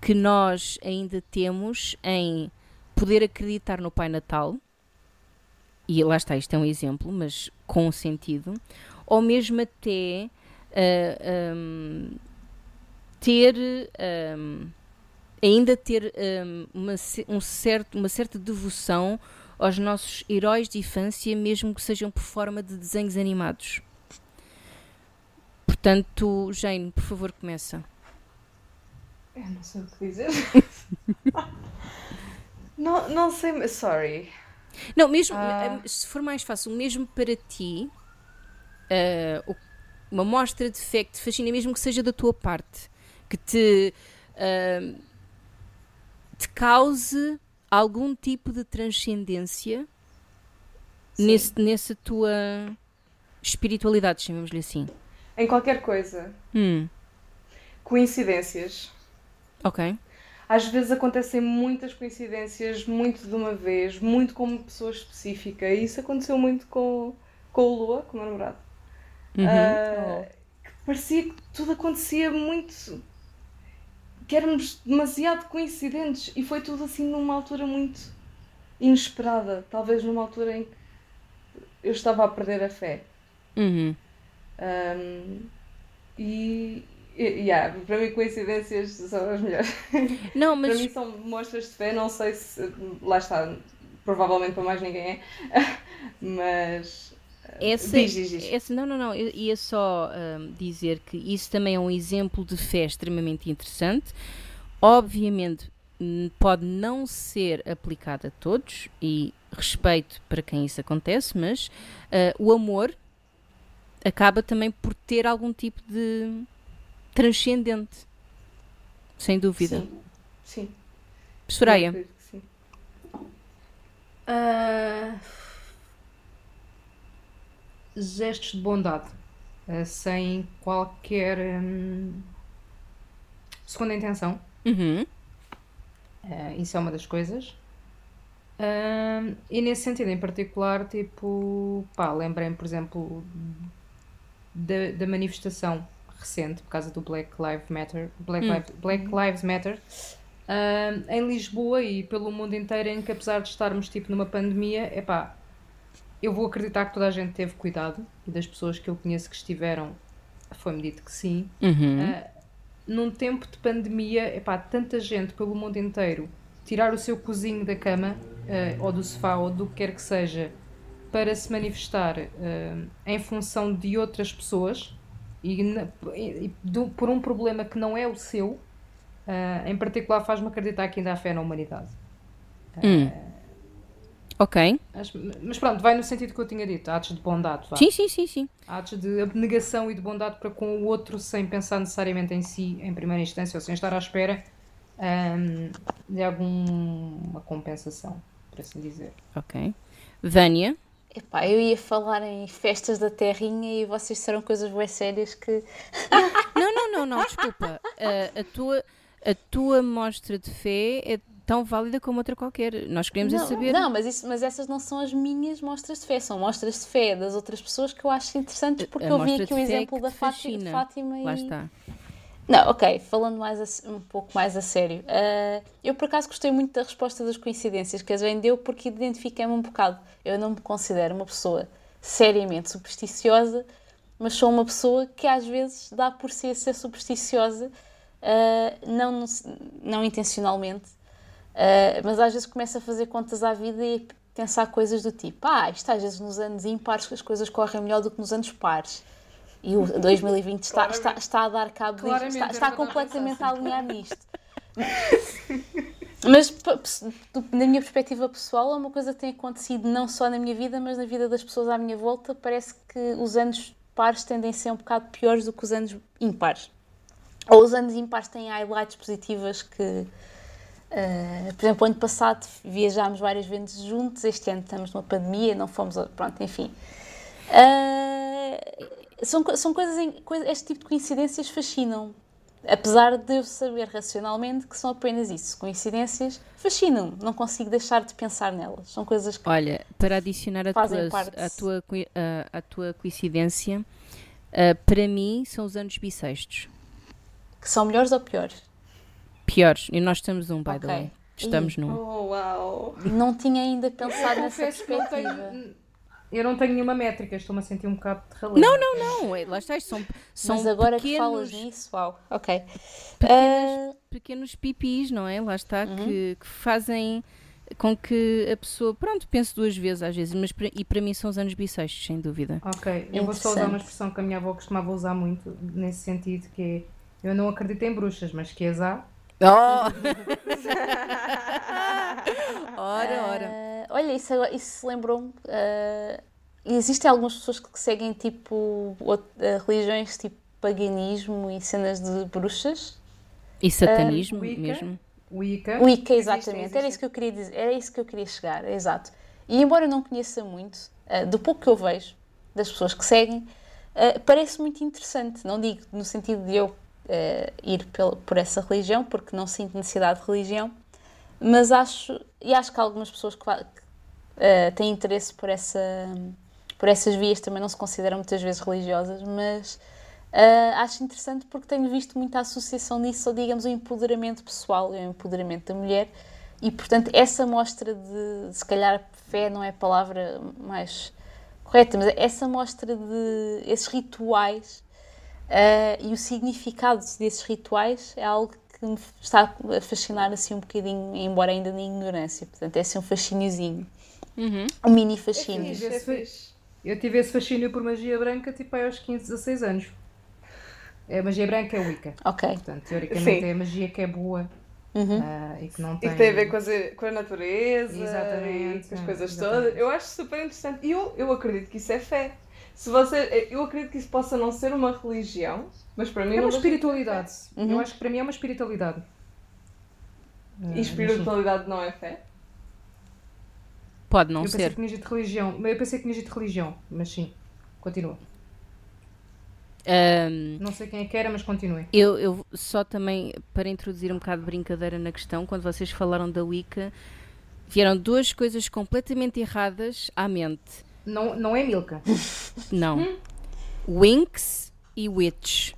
Speaker 2: que nós ainda temos em poder acreditar no Pai Natal, e lá está, isto é um exemplo, mas com sentido, ou mesmo até uh, um, ter um, ainda ter um, uma, um certo, uma certa devoção aos nossos heróis de infância, mesmo que sejam por forma de desenhos animados. Portanto, Jane, por favor, começa.
Speaker 5: Eu não sei o que dizer. não, não sei, sorry.
Speaker 2: Não, mesmo. Eh, se for mais fácil, mesmo para ti, uh, uma mostra de fé que te fascina, mesmo que seja da tua parte, que te, uh, te cause algum tipo de transcendência nesse, nessa tua espiritualidade, chamemos-lhe assim.
Speaker 5: Em qualquer coisa.
Speaker 2: Hum.
Speaker 5: Coincidências.
Speaker 2: Ok.
Speaker 5: Às vezes acontecem muitas coincidências, muito de uma vez, muito com uma pessoa específica. E isso aconteceu muito com, com o Lua, com o meu namorado.
Speaker 2: Uhum.
Speaker 5: Uh, que parecia que tudo acontecia muito que éramos demasiado coincidentes e foi tudo assim numa altura muito inesperada, talvez numa altura em que eu estava a perder a fé.
Speaker 2: Uhum.
Speaker 5: Um, e, yeah, para mim coincidências são as melhores.
Speaker 2: Não, mas...
Speaker 5: para mim são mostras de fé, não sei se lá está, provavelmente para mais ninguém é, mas
Speaker 2: esse,
Speaker 5: diz, diz, diz.
Speaker 2: Esse, não, não, não. Eu ia só um, dizer que isso também é um exemplo de fé extremamente interessante. Obviamente, pode não ser aplicado a todos e respeito para quem isso acontece, mas uh, o amor acaba também por ter algum tipo de transcendente. Sem dúvida.
Speaker 5: Sim. Sim.
Speaker 2: Soraya.
Speaker 5: Sim.
Speaker 4: Uh gestos de bondade, uh, sem qualquer um, segunda intenção.
Speaker 2: Uhum.
Speaker 4: Uh, isso é uma das coisas. Uh, e nesse sentido em particular, tipo, pá, lembrei-me, por exemplo, da, da manifestação recente por causa do Black Lives Matter, Black,
Speaker 2: hum.
Speaker 4: Lives, Black Lives Matter, uh, em Lisboa e pelo mundo inteiro, em que apesar de estarmos tipo numa pandemia, é pá, eu vou acreditar que toda a gente teve cuidado e das pessoas que eu conheço que estiveram, foi-me dito que sim.
Speaker 2: Uhum.
Speaker 4: Uh, num tempo de pandemia, epá, tanta gente pelo mundo inteiro tirar o seu cozinho da cama uh, ou do sofá ou do que quer que seja para se manifestar uh, em função de outras pessoas e, na- e- do- por um problema que não é o seu, em particular faz-me acreditar que ainda há fé na humanidade.
Speaker 2: Hum. Ok.
Speaker 4: Acho- mas pronto, vai no sentido que eu tinha dito, atos de bondade, vá.
Speaker 2: Sim, sim, sim, sim.
Speaker 4: atos de abnegação e de bondade para com o outro sem pensar necessariamente em si em primeira instância ou sem estar à espera ahm, de alguma compensação, por assim dizer.
Speaker 2: Ok. Vânia.
Speaker 3: Epá, eu ia falar em festas da terrinha e vocês disseram coisas bem sérias que.
Speaker 2: Não, não, não, não, desculpa. A, a tua, a tua mostra de fé é tão válida como outra qualquer. Nós queremos é
Speaker 3: não,
Speaker 2: saber.
Speaker 3: não mas, isso, mas essas não são as minhas mostras de fé, são mostras de fé das outras pessoas que eu acho interessantes porque
Speaker 2: A
Speaker 3: eu vi aqui o
Speaker 2: é
Speaker 3: exemplo da Fátima. Fátima e.
Speaker 2: Lá está.
Speaker 3: Não, ok, falando mais a um pouco mais a sério. ah, eu por acaso gostei muito da resposta das coincidências que a Jane deu porque identifiquei-me um bocado. Eu não me considero uma pessoa seriamente supersticiosa, mas sou uma pessoa que às vezes dá por si a ser supersticiosa, ah, não, não intencionalmente, ah, mas às vezes começo a fazer contas à vida e pensar coisas do tipo: ah, isto às vezes nos anos ímpares as coisas correm melhor do que nos anos pares. E o 2020 está, está, está a dar cabo disto, está,
Speaker 4: era
Speaker 3: está completamente a alinhar nisto. Mas na minha perspectiva pessoal, é uma coisa que tem acontecido não só na minha vida, mas na vida das pessoas à minha volta. Parece que os anos pares tendem a ser um bocado piores do que os anos impares. Ou os anos impares têm highlights positivas que, eh, por exemplo, ano passado viajámos várias vezes juntos, este ano estamos numa pandemia, não fomos, pronto, enfim. Eh, são, são coisas, em, coisa- este tipo de coincidências fascinam. Apesar de eu saber racionalmente que são apenas isso, coincidências, fascinam-me, não consigo deixar de pensar nelas. São coisas que.
Speaker 2: Olha, para adicionar a tua,
Speaker 3: parte.
Speaker 2: a tua, a, a tua coincidência, ah, para mim são os anos bissextos.
Speaker 3: que são melhores ou piores?
Speaker 2: Piores. E nós estamos um, by the
Speaker 3: Ok.
Speaker 2: way. Estamos num.
Speaker 5: Oh, uau.
Speaker 3: Não tinha ainda pensado nessa
Speaker 4: não
Speaker 3: perspectiva.
Speaker 4: tenho, eu não tenho nenhuma métrica, estou-me a sentir um bocado de ralé.
Speaker 2: Não, não, não. é- Lá está, são, são
Speaker 3: Mas agora
Speaker 2: pequenos,
Speaker 3: que falas nisso, uau, ok.
Speaker 2: pequenas-
Speaker 3: Ah,
Speaker 2: pequenos pipis, não é? Lá está,
Speaker 3: Uhum.
Speaker 2: que, que fazem com que a pessoa, pronto, pense duas vezes às vezes, mas para- e para mim são os anos bissextos, sem dúvida.
Speaker 4: Ok, eu vou só usar uma expressão que a minha avó costumava usar muito, nesse sentido, que é eu não acredito em bruxas, mas que as há.
Speaker 2: Oh! ora, ora.
Speaker 3: ah, olha, isso, isso lembrou-me. ah, existem algumas pessoas que seguem tipo ah, religiões tipo paganismo e cenas de bruxas.
Speaker 2: E satanismo
Speaker 4: Wicca?
Speaker 2: mesmo.
Speaker 4: Wicca.
Speaker 3: Wicca, exatamente. Era
Speaker 5: existem.
Speaker 3: isso que eu queria dizer. Era isso que eu queria chegar, exato. E embora eu não conheça muito, do pouco que eu vejo das pessoas que seguem, parece muito interessante. Não digo no sentido de eu ah, ir pel- por essa religião, porque não sinto necessidade de religião, mas acho, e acho que algumas pessoas que, ah, têm interesse por, essa, por essas vias também não se consideram muitas vezes religiosas, mas ah, acho interessante porque tenho visto muita associação nisso, ou digamos, o empoderamento pessoal, o empoderamento da mulher, e portanto essa mostra de, se calhar fé não é a palavra mais correta, mas essa mostra de esses rituais ah, e o significado desses rituais é algo que me está a fascinar assim um bocadinho, embora ainda na ignorância, portanto é assim um fascíniozinho,
Speaker 2: Uhum.
Speaker 3: um mini
Speaker 5: É
Speaker 3: fascínio.
Speaker 5: fixe, é fixe.
Speaker 4: Eu tive esse fascínio por magia branca tipo aí aos 15, 16 anos. A magia branca é Wicca.
Speaker 3: Ok.
Speaker 4: Portanto, teoricamente
Speaker 5: Sim.
Speaker 4: é a magia que é boa
Speaker 3: Uhum.
Speaker 4: ah, e que não
Speaker 5: E
Speaker 4: tem.
Speaker 5: que tem a ver com, as, com a natureza
Speaker 4: Exatamente,
Speaker 5: e com as coisas
Speaker 4: exatamente.
Speaker 5: todas. Eu acho super interessante. E eu, eu acredito que isso é fé. Se você, eu acredito que isso possa não ser uma religião, mas para mim
Speaker 4: É uma espiritualidade.
Speaker 3: Uhum.
Speaker 4: Eu acho que para mim é uma espiritualidade.
Speaker 5: E espiritualidade não é fé?
Speaker 2: Pode não
Speaker 4: eu pensei
Speaker 2: ser.
Speaker 4: que tinha dito religião. Eu pensei que tinha dito religião, mas sim. Continua.
Speaker 2: Ahm,
Speaker 4: Não sei quem é que era, mas continue.
Speaker 2: eu, eu só também, para introduzir um bocado de brincadeira na questão, quando vocês falaram da Wicca, vieram duas coisas completamente erradas à mente.
Speaker 4: Não, não é Milka.
Speaker 2: Não. Winx e Witch.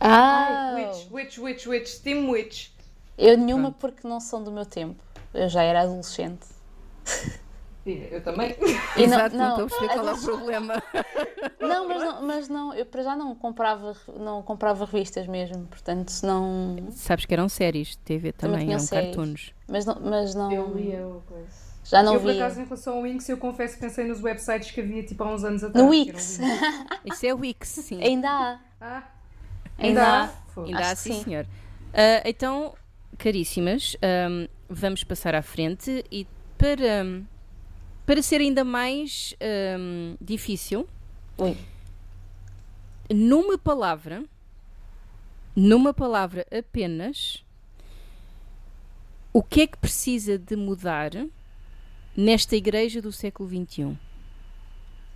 Speaker 3: Ah,
Speaker 5: Witch, witch, witch, witch, team witch.
Speaker 3: eu nenhuma porque não são do meu tempo. Eu já era adolescente.
Speaker 5: Eu também.
Speaker 3: E não-
Speaker 2: Exato, não,
Speaker 3: não,
Speaker 2: estou a perceber qual é o problema.
Speaker 3: Não, mas não, mas não, eu para já não comprava, não comprava revistas mesmo, portanto não,
Speaker 2: Sabes que eram séries de TV também,
Speaker 3: tinham
Speaker 2: eram
Speaker 3: séries.
Speaker 2: cartoons.
Speaker 3: mas não, mas não,
Speaker 5: Eu lia o coisa.
Speaker 3: Já não
Speaker 4: eu, por
Speaker 3: vi.
Speaker 4: acaso, em relação ao Wix, eu confesso que pensei nos websites que havia tipo há uns anos atrás.
Speaker 3: No
Speaker 4: Wix.
Speaker 2: Isso é Wix, sim.
Speaker 3: Ainda há.
Speaker 4: Ah,
Speaker 3: Ainda há.
Speaker 2: Ainda há, sim,
Speaker 3: sim.
Speaker 2: senhor. Ah, então, caríssimas, ahm, vamos passar à frente e para, para ser ainda mais ahm, difícil,
Speaker 3: Ui.
Speaker 2: numa palavra, numa palavra apenas, o que é que precisa de mudar nesta igreja do século XXI?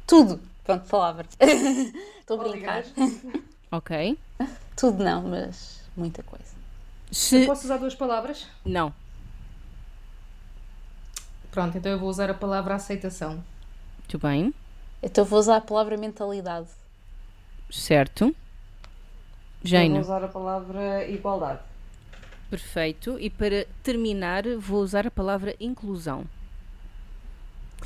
Speaker 3: Tudo. Pronto, palavra. Estou a brincar.
Speaker 2: Ok?
Speaker 3: Tudo não, mas muita coisa.
Speaker 2: Se...
Speaker 4: Posso usar duas palavras?
Speaker 2: Não.
Speaker 4: Pronto, então eu vou usar a palavra aceitação.
Speaker 2: Muito bem.
Speaker 3: Então vou usar a palavra mentalidade.
Speaker 2: Certo.
Speaker 5: Eu vou usar a palavra igualdade.
Speaker 2: Perfeito. E para terminar, vou usar a palavra inclusão.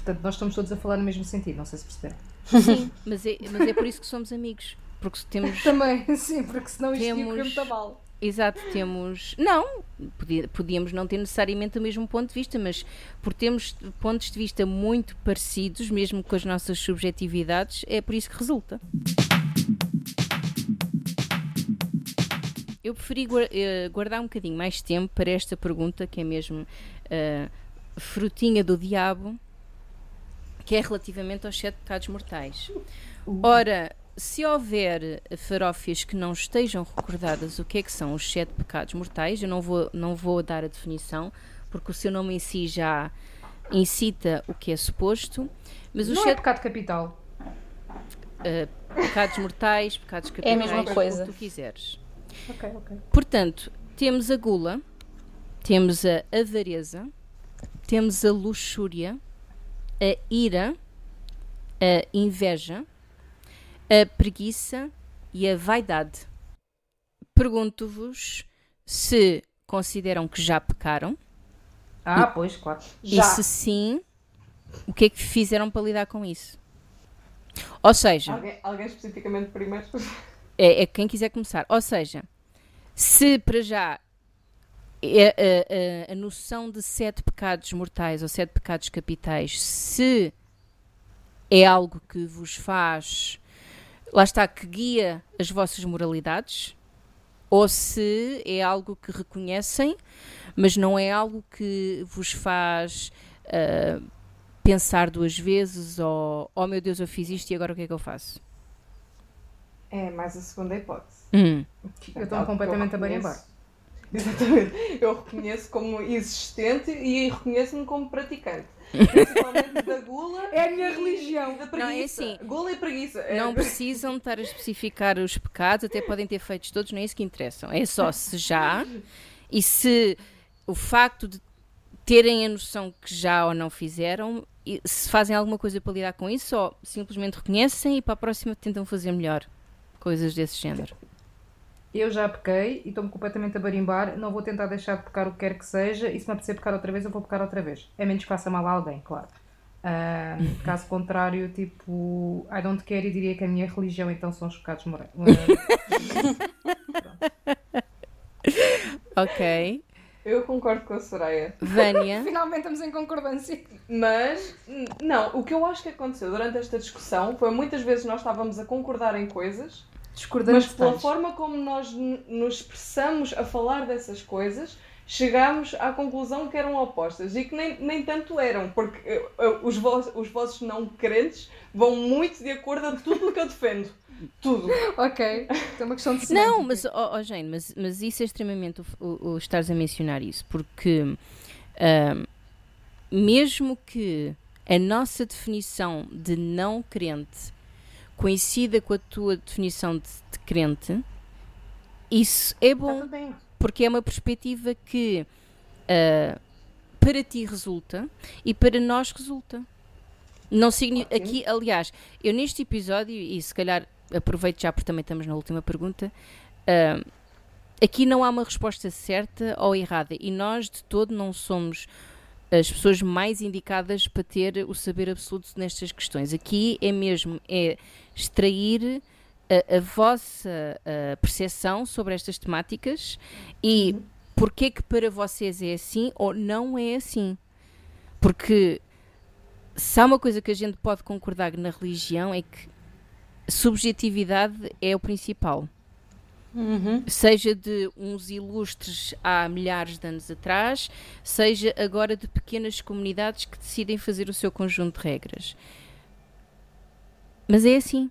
Speaker 4: Portanto, nós estamos todos a falar no mesmo sentido, não sei se perceberam.
Speaker 2: Sim, mas é, mas é por isso que somos amigos. Porque temos.
Speaker 4: Também, sim, porque senão isto ia
Speaker 2: Temos-
Speaker 4: correr muito mal.
Speaker 2: Exato, temos. Não, podíamos não ter necessariamente o mesmo ponto de vista, mas por termos pontos de vista muito parecidos, mesmo com as nossas subjetividades, é por isso que resulta. Eu preferi eh, guardar um bocadinho mais tempo para esta pergunta, que é mesmo eh, frutinha do diabo, que é relativamente aos sete pecados mortais. Ora, se houver farófias que não estejam recordadas o que é que são os sete pecados mortais, eu não vou, não vou dar a definição, porque o seu nome em si já incita o que é suposto, mas os
Speaker 4: Não é
Speaker 2: sete
Speaker 4: pecado capital.
Speaker 2: eh, pecados mortais, pecados
Speaker 3: É a
Speaker 2: capitais,
Speaker 3: mesma
Speaker 2: o
Speaker 3: coisa.
Speaker 2: que tu quiseres.
Speaker 4: Ok, ok.
Speaker 2: Portanto, temos a gula, temos a avareza, temos a luxúria, a ira, a inveja, a preguiça e a vaidade. Pergunto-vos se consideram que já pecaram
Speaker 4: Ah, pois, claro.
Speaker 5: Já.
Speaker 2: e se sim, o que é que fizeram para lidar com isso? Ou seja,
Speaker 5: Alguém, alguém especificamente primeiro?
Speaker 2: É, é quem quiser começar. Ou seja, se para já é, a, a- a noção de sete pecados mortais ou sete pecados capitais, se é algo que vos faz, lá está, que guia as vossas moralidades, ou se é algo que reconhecem, mas não é algo que vos faz ah, pensar duas vezes ou, oh meu Deus, eu fiz isto e agora o que é que eu faço?
Speaker 5: É mais a segunda hipótese.
Speaker 2: Hum.
Speaker 4: Eu estou completamente a barimbar.
Speaker 5: Exatamente. Eu reconheço como existente e reconheço-me como praticante. Principalmente da gula.
Speaker 4: É a minha
Speaker 5: e-
Speaker 4: religião.
Speaker 5: Da
Speaker 2: Não, é
Speaker 5: preguiça.
Speaker 2: assim,
Speaker 5: Gula e preguiça. É-
Speaker 2: Não precisam de estar a especificar os pecados, até podem ter feitos todos, não é isso que interessam. É só se já e se o facto de terem a noção que já ou não fizeram, e se fazem alguma coisa para lidar com isso, ou simplesmente reconhecem e para a próxima tentam fazer melhor. Coisas desse género.
Speaker 4: Eu já pequei e estou-me completamente a barimbar. Não vou tentar deixar de pecar o que quer que seja. E se me apetecer pecar outra vez, eu vou pecar outra vez. É menos que faça mal a alguém, claro. Ah, caso contrário, tipo, I don't care e diria que a minha religião então são os pecados morais.
Speaker 2: Ok.
Speaker 5: Eu concordo com a Soraya.
Speaker 2: Vânia.
Speaker 4: Finalmente estamos em concordância.
Speaker 5: Mas, não, o que eu acho que aconteceu durante esta discussão foi muitas vezes nós estávamos a concordar em coisas,
Speaker 4: Discordamos
Speaker 5: mas pela
Speaker 4: detalhes.
Speaker 5: forma como nós nos expressamos a falar dessas coisas, chegámos à conclusão que eram opostas e que nem, nem tanto eram, porque eh, eh, os, vos- os vossos não crentes vão muito de acordo a tudo o que eu defendo. Tudo.
Speaker 4: Ok, é uma questão de
Speaker 2: Não,
Speaker 4: semântica.
Speaker 2: mas, oh, oh, Jane, mas, mas isso é extremamente o, o, o estares a mencionar isso, porque ahm, mesmo que a nossa definição de não crente coincida com a tua definição de, de crente, isso é
Speaker 5: Está
Speaker 2: bom, porque é uma perspectiva que ah, para ti resulta e para nós resulta. Não signi-
Speaker 5: Ótimo.
Speaker 2: aqui, aliás, eu neste episódio, e se calhar aproveito já porque também estamos na última pergunta, ah, aqui não há uma resposta certa ou errada e nós de todo não somos as pessoas mais indicadas para ter o saber absoluto nestas questões. Aqui é mesmo é extrair a, a vossa ah, percepção sobre estas temáticas e porque é que para vocês é assim ou não é assim. Porque se há uma coisa que a gente pode concordar na religião é que subjetividade é o principal.
Speaker 3: Uhum.
Speaker 2: Seja de uns ilustres há milhares de anos atrás, seja agora de pequenas comunidades que decidem fazer o seu conjunto de regras. Mas é assim.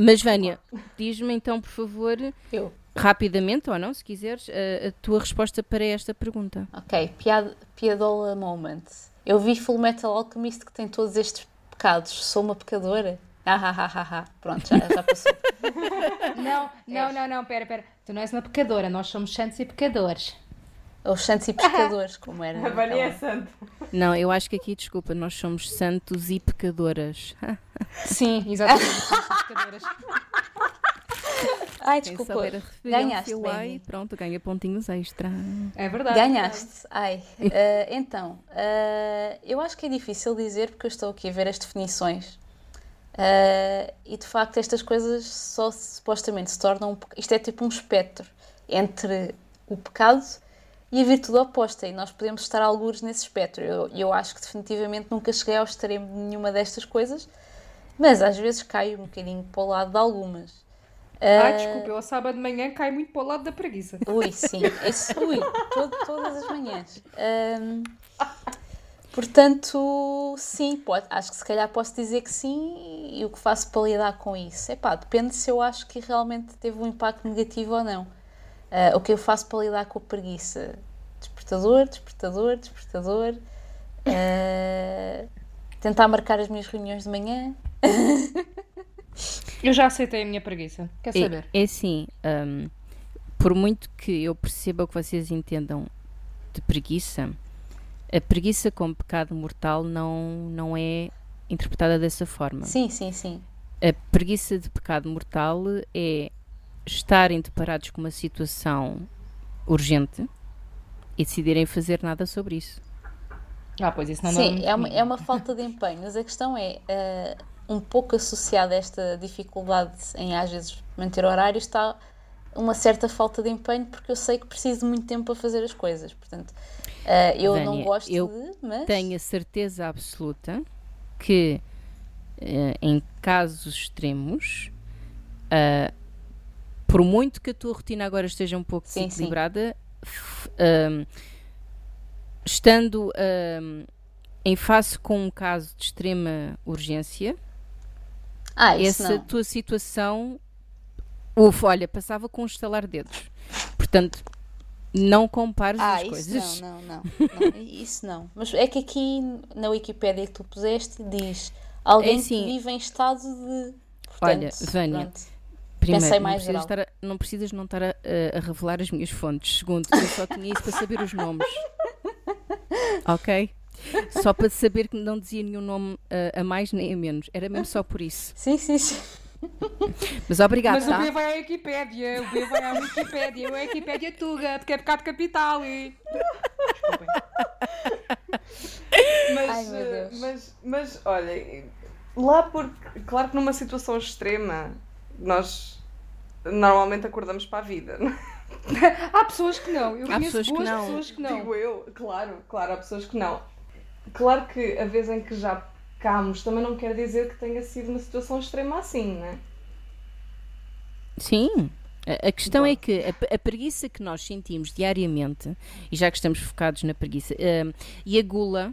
Speaker 2: Mas Vânia, diz-me então, por favor,
Speaker 3: Eu.
Speaker 2: rapidamente ou não, se quiseres, a, a tua resposta para esta pergunta.
Speaker 3: Ok, piad, piadola moment. Eu vi Full Metal Alchemist que tem todos estes pecados. Sou uma pecadora? Ah, ah, ah, ah, ah. Pronto, já, já passou.
Speaker 4: Não, não, não, não, pera, pera. Tu não és uma pecadora, nós somos santos e pecadores.
Speaker 3: Os santos e pescadores, como era.
Speaker 5: A Vânia é santa.
Speaker 2: Não, eu acho que aqui, desculpa, nós somos santos e pecadoras.
Speaker 4: Sim, exatamente. somos pecadoras.
Speaker 3: Ai, desculpa. Ganhaste,
Speaker 2: e pronto, ganha pontinhos extra.
Speaker 4: É verdade.
Speaker 3: Ganhaste. Ai. eh, então, eh, eu acho que é difícil dizer porque eu estou aqui a ver as definições. Eh, e de facto estas coisas só supostamente se tornam. um Isto é tipo um espectro entre o pecado e a virtude oposta. E nós podemos estar algures nesse espectro. Eu, eu acho que definitivamente nunca cheguei ao extremo de nenhuma destas coisas, mas às vezes caio um bocadinho para o lado de algumas.
Speaker 4: Ai,
Speaker 3: Eh,
Speaker 4: desculpa, eu ao sábado de manhã caio muito para o lado da preguiça.
Speaker 3: Ui, sim. Esse, ui, todo- todas as manhãs. Portanto, sim, pode, acho que se calhar posso dizer que sim e o que faço para lidar com isso? Epá, depende se eu acho que realmente teve um impacto negativo ou não. Ah, o que eu faço para lidar com a preguiça? Despertador, despertador, despertador. Ah, tentar marcar as minhas reuniões de manhã.
Speaker 4: Eu já aceitei a minha preguiça. Quer saber?
Speaker 2: É, é assim, hum, por muito que eu perceba o que vocês entendam de preguiça, a preguiça como pecado mortal não, não é interpretada dessa forma.
Speaker 3: Sim, sim, sim.
Speaker 2: A preguiça de pecado mortal é estarem deparados com uma situação urgente e decidirem fazer nada sobre isso.
Speaker 4: Ah, pois isso não
Speaker 3: Sim,
Speaker 4: não-
Speaker 3: é uma, é uma falta de empenho, mas a questão é, eh, um pouco associada a esta dificuldade em às vezes manter horário, está uma certa falta de empenho, porque eu sei que preciso de muito tempo para fazer as coisas. Portanto, eh, eu não gosto
Speaker 2: eu
Speaker 3: de, mas.
Speaker 2: Tenho a certeza absoluta que eh, em casos extremos, ah, por muito que a tua rotina agora esteja um pouco
Speaker 3: Sim,
Speaker 2: desequilibrada, ahm, estando ahm, em face com um caso de extrema urgência,
Speaker 3: Ah,
Speaker 2: essa
Speaker 3: não.
Speaker 2: tua situação, uf, olha, passava com um estalar de dedos. Portanto, não compares
Speaker 3: Ah,
Speaker 2: as
Speaker 3: isso
Speaker 2: coisas.
Speaker 3: não, não, não, não. Isso não. Mas é que aqui na Wikipédia que tu puseste diz alguém
Speaker 2: É assim-
Speaker 3: que vive em estado de.
Speaker 2: Olha,
Speaker 3: Portanto,
Speaker 2: Vânia,
Speaker 3: pronto.
Speaker 2: Primeiro,
Speaker 3: Pensei
Speaker 2: não
Speaker 3: mais
Speaker 2: precisas,
Speaker 3: geral.
Speaker 2: estar a, não precisas não estar a, a- a revelar as minhas fontes. Segundo, eu só tinha isso para saber os nomes. Ok? Só para saber que não dizia nenhum nome ah, a mais nem a menos. Era mesmo só por isso.
Speaker 3: Sim, sim, sim.
Speaker 2: Mas obrigado,
Speaker 4: Mas o
Speaker 2: tá?
Speaker 4: B vai à Wikipédia, o B vai à Wikipédia, a Wikipédia Tuga, porque é pecado capital. E... Desculpem.
Speaker 5: Mas,
Speaker 3: Ai,
Speaker 5: eh, mas, mas olha, lá porque, claro que numa situação extrema, nós normalmente acordamos para a vida?
Speaker 4: Há pessoas que não. Eu
Speaker 2: Há
Speaker 4: conheço
Speaker 2: pessoas que
Speaker 4: boas pessoas que não.
Speaker 5: Digo eu, claro, claro, há pessoas que não. Claro que a vez em que já pecámos também não quer dizer que tenha sido uma situação extrema assim, não é?
Speaker 2: Sim. A, questão é que a, a preguiça que nós sentimos diariamente, e já que estamos focados na preguiça, ah, e a gula,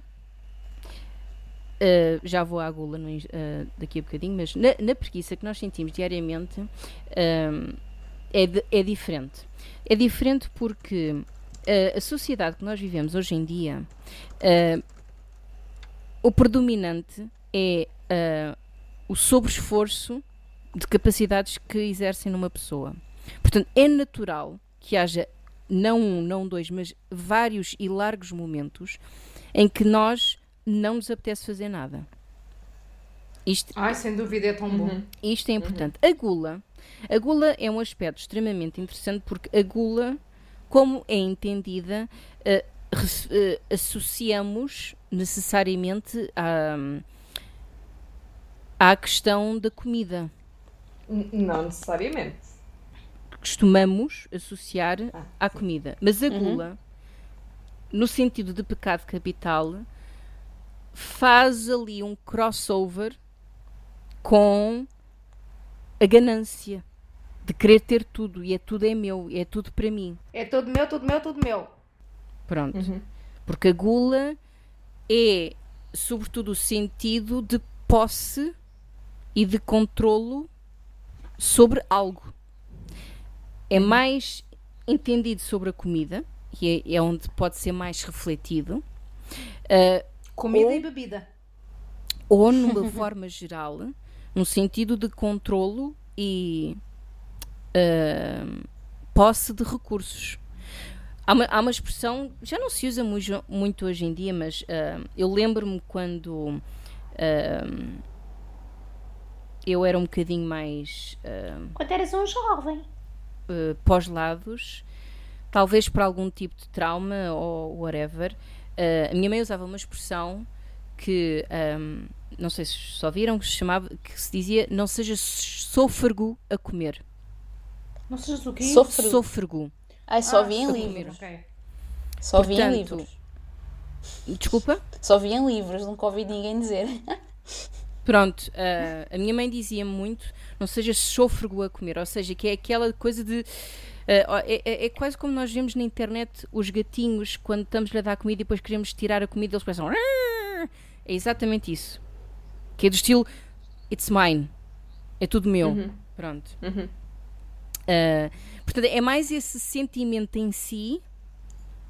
Speaker 2: ah, já vou à gula no ah, daqui a bocadinho, mas na, na preguiça que nós sentimos diariamente ah, é, de- é diferente. É diferente porque a sociedade que nós vivemos hoje em dia, o predominante é o sobre-esforço de capacidades que exercem numa pessoa. Portanto, é natural que haja não um, não dois, mas vários e largos momentos em que nós não nos apetece fazer nada. Isto,
Speaker 4: Ai, sem dúvida é tão bom.
Speaker 2: isto é importante. A gula, a gula é um aspecto extremamente interessante porque a gula, como é entendida, res- eh, associamos necessariamente à, à questão da comida.
Speaker 5: Não necessariamente.
Speaker 2: costumamos associar
Speaker 5: Ah,
Speaker 2: à comida. Mas a gula no sentido de pecado capital, faz ali um crossover com a ganância de querer ter tudo e é tudo é meu, é tudo para mim.
Speaker 4: É tudo meu, tudo meu, tudo meu.
Speaker 2: Pronto. Porque a gula é, sobretudo, o sentido de posse e de controlo sobre algo. É mais entendido sobre a comida, e é, é onde pode ser mais refletido, uh,
Speaker 4: Comida
Speaker 2: Ou-
Speaker 4: e bebida.
Speaker 2: ou numa forma geral, no sentido de controlo e ah, posse de recursos. Há uma, há uma expressão, já não se usa muito, muito hoje em dia, mas ah, eu lembro-me quando ah, eu era um bocadinho mais ah,
Speaker 3: Quando eras um jovem.
Speaker 2: uh, pós-lados, talvez por algum tipo de trauma ou whatever. Uh, a minha mãe usava uma expressão que um, não sei se só viram que se chamava que se dizia não seja sôfrego a comer.
Speaker 4: Não sejas o quê?
Speaker 3: Sôfrego.
Speaker 2: Sôfrego.
Speaker 3: Ai, só
Speaker 4: Ah,
Speaker 3: vi em livros.
Speaker 4: Ok.
Speaker 3: Só vi em
Speaker 2: Portanto,
Speaker 3: livros.
Speaker 2: Desculpa?
Speaker 3: Só vi em livros, nunca ouvi ninguém dizer.
Speaker 2: Pronto, uh, a minha mãe dizia muito não seja sôfrego a comer, ou seja, que é aquela coisa de. Uh, é, é- é quase como nós vemos na internet os gatinhos quando estamos-lhe a dar comida e depois queremos tirar a comida, eles pensam. É exatamente isso. Que é do estilo It's mine. É tudo meu. Pronto.
Speaker 5: Uhum.
Speaker 2: Uh, portanto, é mais esse sentimento em si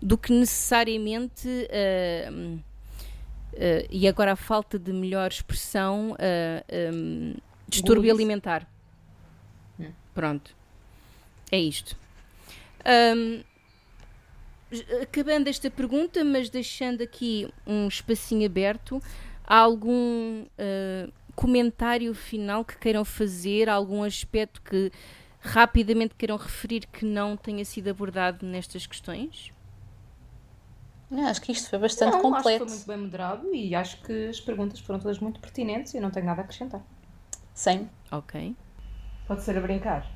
Speaker 2: do que necessariamente. uh, uh, e agora a falta de melhor expressão, um, distúrbio
Speaker 5: Burrice.
Speaker 2: alimentar. Pronto. É isto. Um, acabando esta pergunta, mas deixando aqui um espacinho aberto, há algum uh, comentário final que queiram fazer? Algum aspecto que rapidamente queiram referir que não tenha sido abordado nestas questões?
Speaker 3: Não, acho que isto foi bastante
Speaker 4: não,
Speaker 3: completo.
Speaker 4: acho que foi muito bem moderado e acho que as perguntas foram todas muito pertinentes e não tenho nada a acrescentar.
Speaker 3: Sim.
Speaker 2: Ok.
Speaker 5: Pode ser a brincar.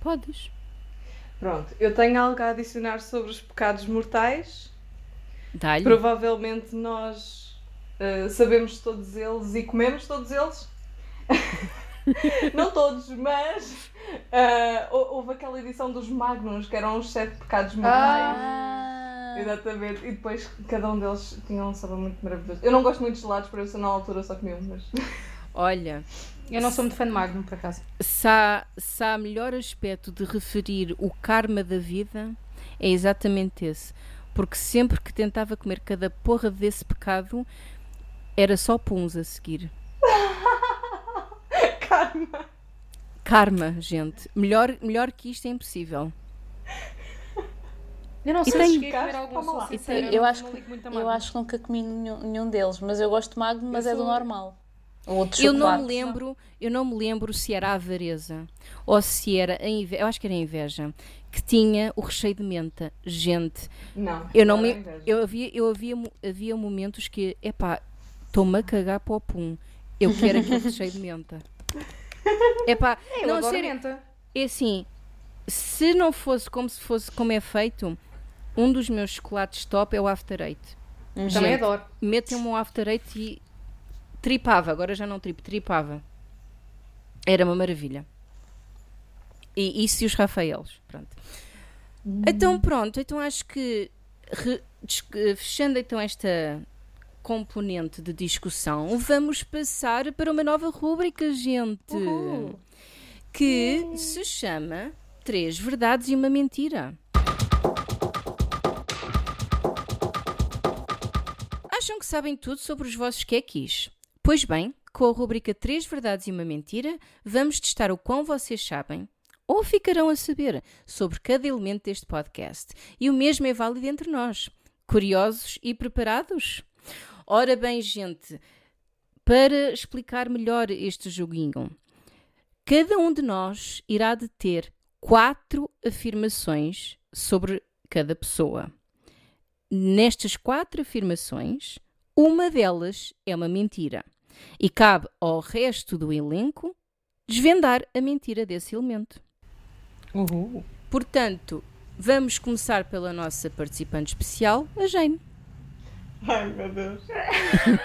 Speaker 2: Podes.
Speaker 5: Pronto, eu tenho algo a adicionar sobre os pecados mortais.
Speaker 2: Dá-lhe.
Speaker 5: Provavelmente nós eh, sabemos todos eles e comemos todos eles. Não todos, mas hou- houve aquela edição dos Magnums que eram os sete pecados mortais.
Speaker 3: Ah,
Speaker 5: Exatamente, e depois cada um deles tinha um sabor muito maravilhoso. Eu não gosto muito de gelados, por isso na altura só comi um, mas.
Speaker 2: Olha,
Speaker 4: Eu não sou muito fã de Magnum, por acaso.
Speaker 2: se há, se há melhor aspecto de referir o karma da vida, é exatamente esse. Porque sempre que tentava comer cada porra desse pecado, era só puns a seguir.
Speaker 5: Karma!
Speaker 2: Karma, gente. Melhor, melhor que isto é impossível.
Speaker 4: Eu não sei
Speaker 2: tem-
Speaker 4: se cheguei a comer algum sou
Speaker 3: Eu
Speaker 4: não-
Speaker 3: acho
Speaker 4: não
Speaker 3: que- eu acho que nunca comi nenhum, nenhum deles, mas eu gosto de Magno, mas
Speaker 5: Eu
Speaker 3: é do
Speaker 5: sou-
Speaker 3: normal.
Speaker 2: Eu não me lembro, eu não me lembro se era a avareza ou se era a inveja, eu acho que era a inveja, que tinha o recheio de menta. Gente,
Speaker 5: Não.
Speaker 2: eu não
Speaker 5: era
Speaker 2: me eu havia eu havia havia momentos que, epá, estou-me a cagar para o pum. Eu quero aquele recheio de menta. Epá,
Speaker 4: Eu
Speaker 2: não, sério,
Speaker 4: menta.
Speaker 2: é assim, se não fosse como se fosse como é feito, um dos meus chocolates top é o After Eight.
Speaker 4: Também
Speaker 2: Gente,
Speaker 4: adoro.
Speaker 2: metem-me um After Eight e tripava, agora já não tripo, tripava. Era uma maravilha. E isso e os Rafaelos, pronto. Então pronto, então acho que re- eh, fechando então esta componente de discussão, vamos passar para uma nova rúbrica, gente,
Speaker 3: Uhul.
Speaker 2: que se chama Três Verdades e uma Mentira. Acham que sabem tudo sobre os vossos quequis? Pois bem, com a rubrica Três Verdades e uma Mentira, vamos testar o quão vocês sabem ou ficarão a saber sobre cada elemento deste podcast. E o mesmo é válido entre nós. Curiosos e preparados? Ora bem, gente, para explicar melhor este joguinho, cada um de nós irá de ter quatro afirmações sobre cada pessoa. Nestas quatro afirmações, uma delas é uma mentira. E cabe ao resto do elenco desvendar a mentira desse elemento.
Speaker 4: Uhul.
Speaker 2: Portanto, vamos começar pela nossa participante especial, a Jane.
Speaker 5: Ai meu Deus.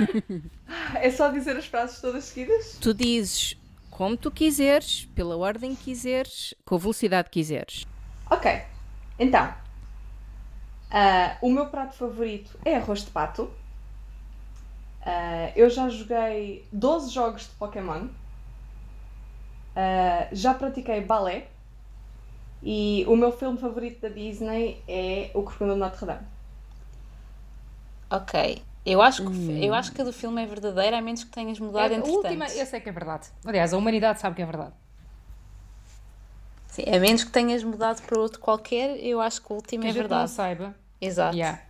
Speaker 5: é só dizer as frases todas seguidas?
Speaker 2: Tu dizes como tu quiseres, pela ordem que quiseres, com a velocidade que quiseres.
Speaker 5: Ok. Então. ah, o meu prato favorito é arroz de pato. Ah, eu já joguei 12 jogos de Pokémon. Ah, já pratiquei balé. E o meu filme favorito da Disney é O Corcunda de Notre Dame.
Speaker 3: Ok. Eu acho, que, o fi- eu acho que a do filme é verdadeira, a menos que tenhas mudado
Speaker 4: É, a
Speaker 3: entretanto.
Speaker 4: última, eu sei que é verdade. Aliás, a humanidade sabe que é verdade.
Speaker 3: Sim, a menos que tenhas mudado para outro qualquer, eu acho que o último
Speaker 4: Que
Speaker 3: é
Speaker 4: a gente não
Speaker 3: verdade.
Speaker 4: saiba.
Speaker 3: Exato.
Speaker 4: Yeah.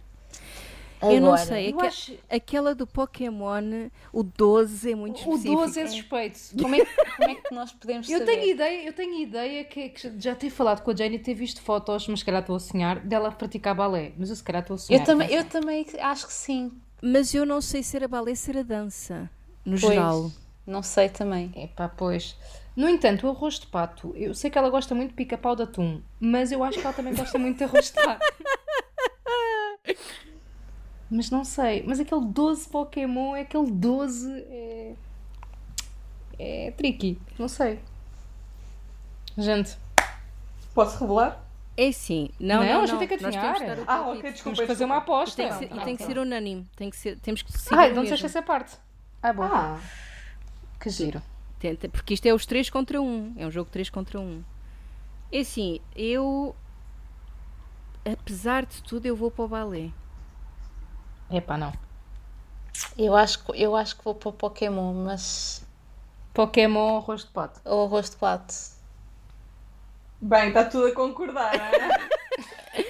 Speaker 2: Eu não
Speaker 3: Agora,
Speaker 2: sei,
Speaker 4: eu acho-
Speaker 2: aquela do Pokémon, o 12 é muito
Speaker 4: O
Speaker 2: específico.
Speaker 4: 12 é suspeito.
Speaker 3: Como é, que- como é que nós podemos
Speaker 4: Eu
Speaker 3: saber?
Speaker 4: tenho ideia, eu tenho ideia que, que já ter falado com a Jane e ter visto fotos, mas se calhar estou a sonhar, dela praticar balé. Mas eu se calhar estou a sonhar.
Speaker 3: Eu também, eu também acho que sim.
Speaker 2: Mas eu não sei se era balé, se era dança, no
Speaker 3: Pois,
Speaker 2: geral.
Speaker 3: Não sei também.
Speaker 4: Epá, pois. No entanto, o arroz de pato, eu sei que ela gosta muito de pica-pau de atum, mas eu acho que ela também gosta muito de arroz de pato. Mas não sei. Mas aquele 12 Pokémon, é aquele 12 é. É tricky. Não sei. Gente,
Speaker 5: Posso revelar?
Speaker 2: É sim. Não,
Speaker 4: Não,
Speaker 2: não,
Speaker 4: a
Speaker 2: não.
Speaker 4: gente tem que adivinhar.
Speaker 5: Ah, ok, desculpa.
Speaker 4: temos que fazer uma aposta.
Speaker 2: Tem que ser- e tem que ser unânime. Tem que ser, temos que seguir
Speaker 4: Ai,
Speaker 2: o
Speaker 4: não deixa essa parte. Ah, bom.
Speaker 5: Ah,
Speaker 4: Que giro.
Speaker 2: Tenta- porque isto é os 3 contra 1. É um jogo 3 contra 1. É assim, eu. Apesar de tudo, eu vou para o balé.
Speaker 4: Epá, não.
Speaker 3: Eu acho, que- eu acho que vou para o Pokémon, mas.
Speaker 4: Pokémon arroz de pato.
Speaker 3: Ou arroz de pato.
Speaker 5: bem, está tudo a concordar, não é?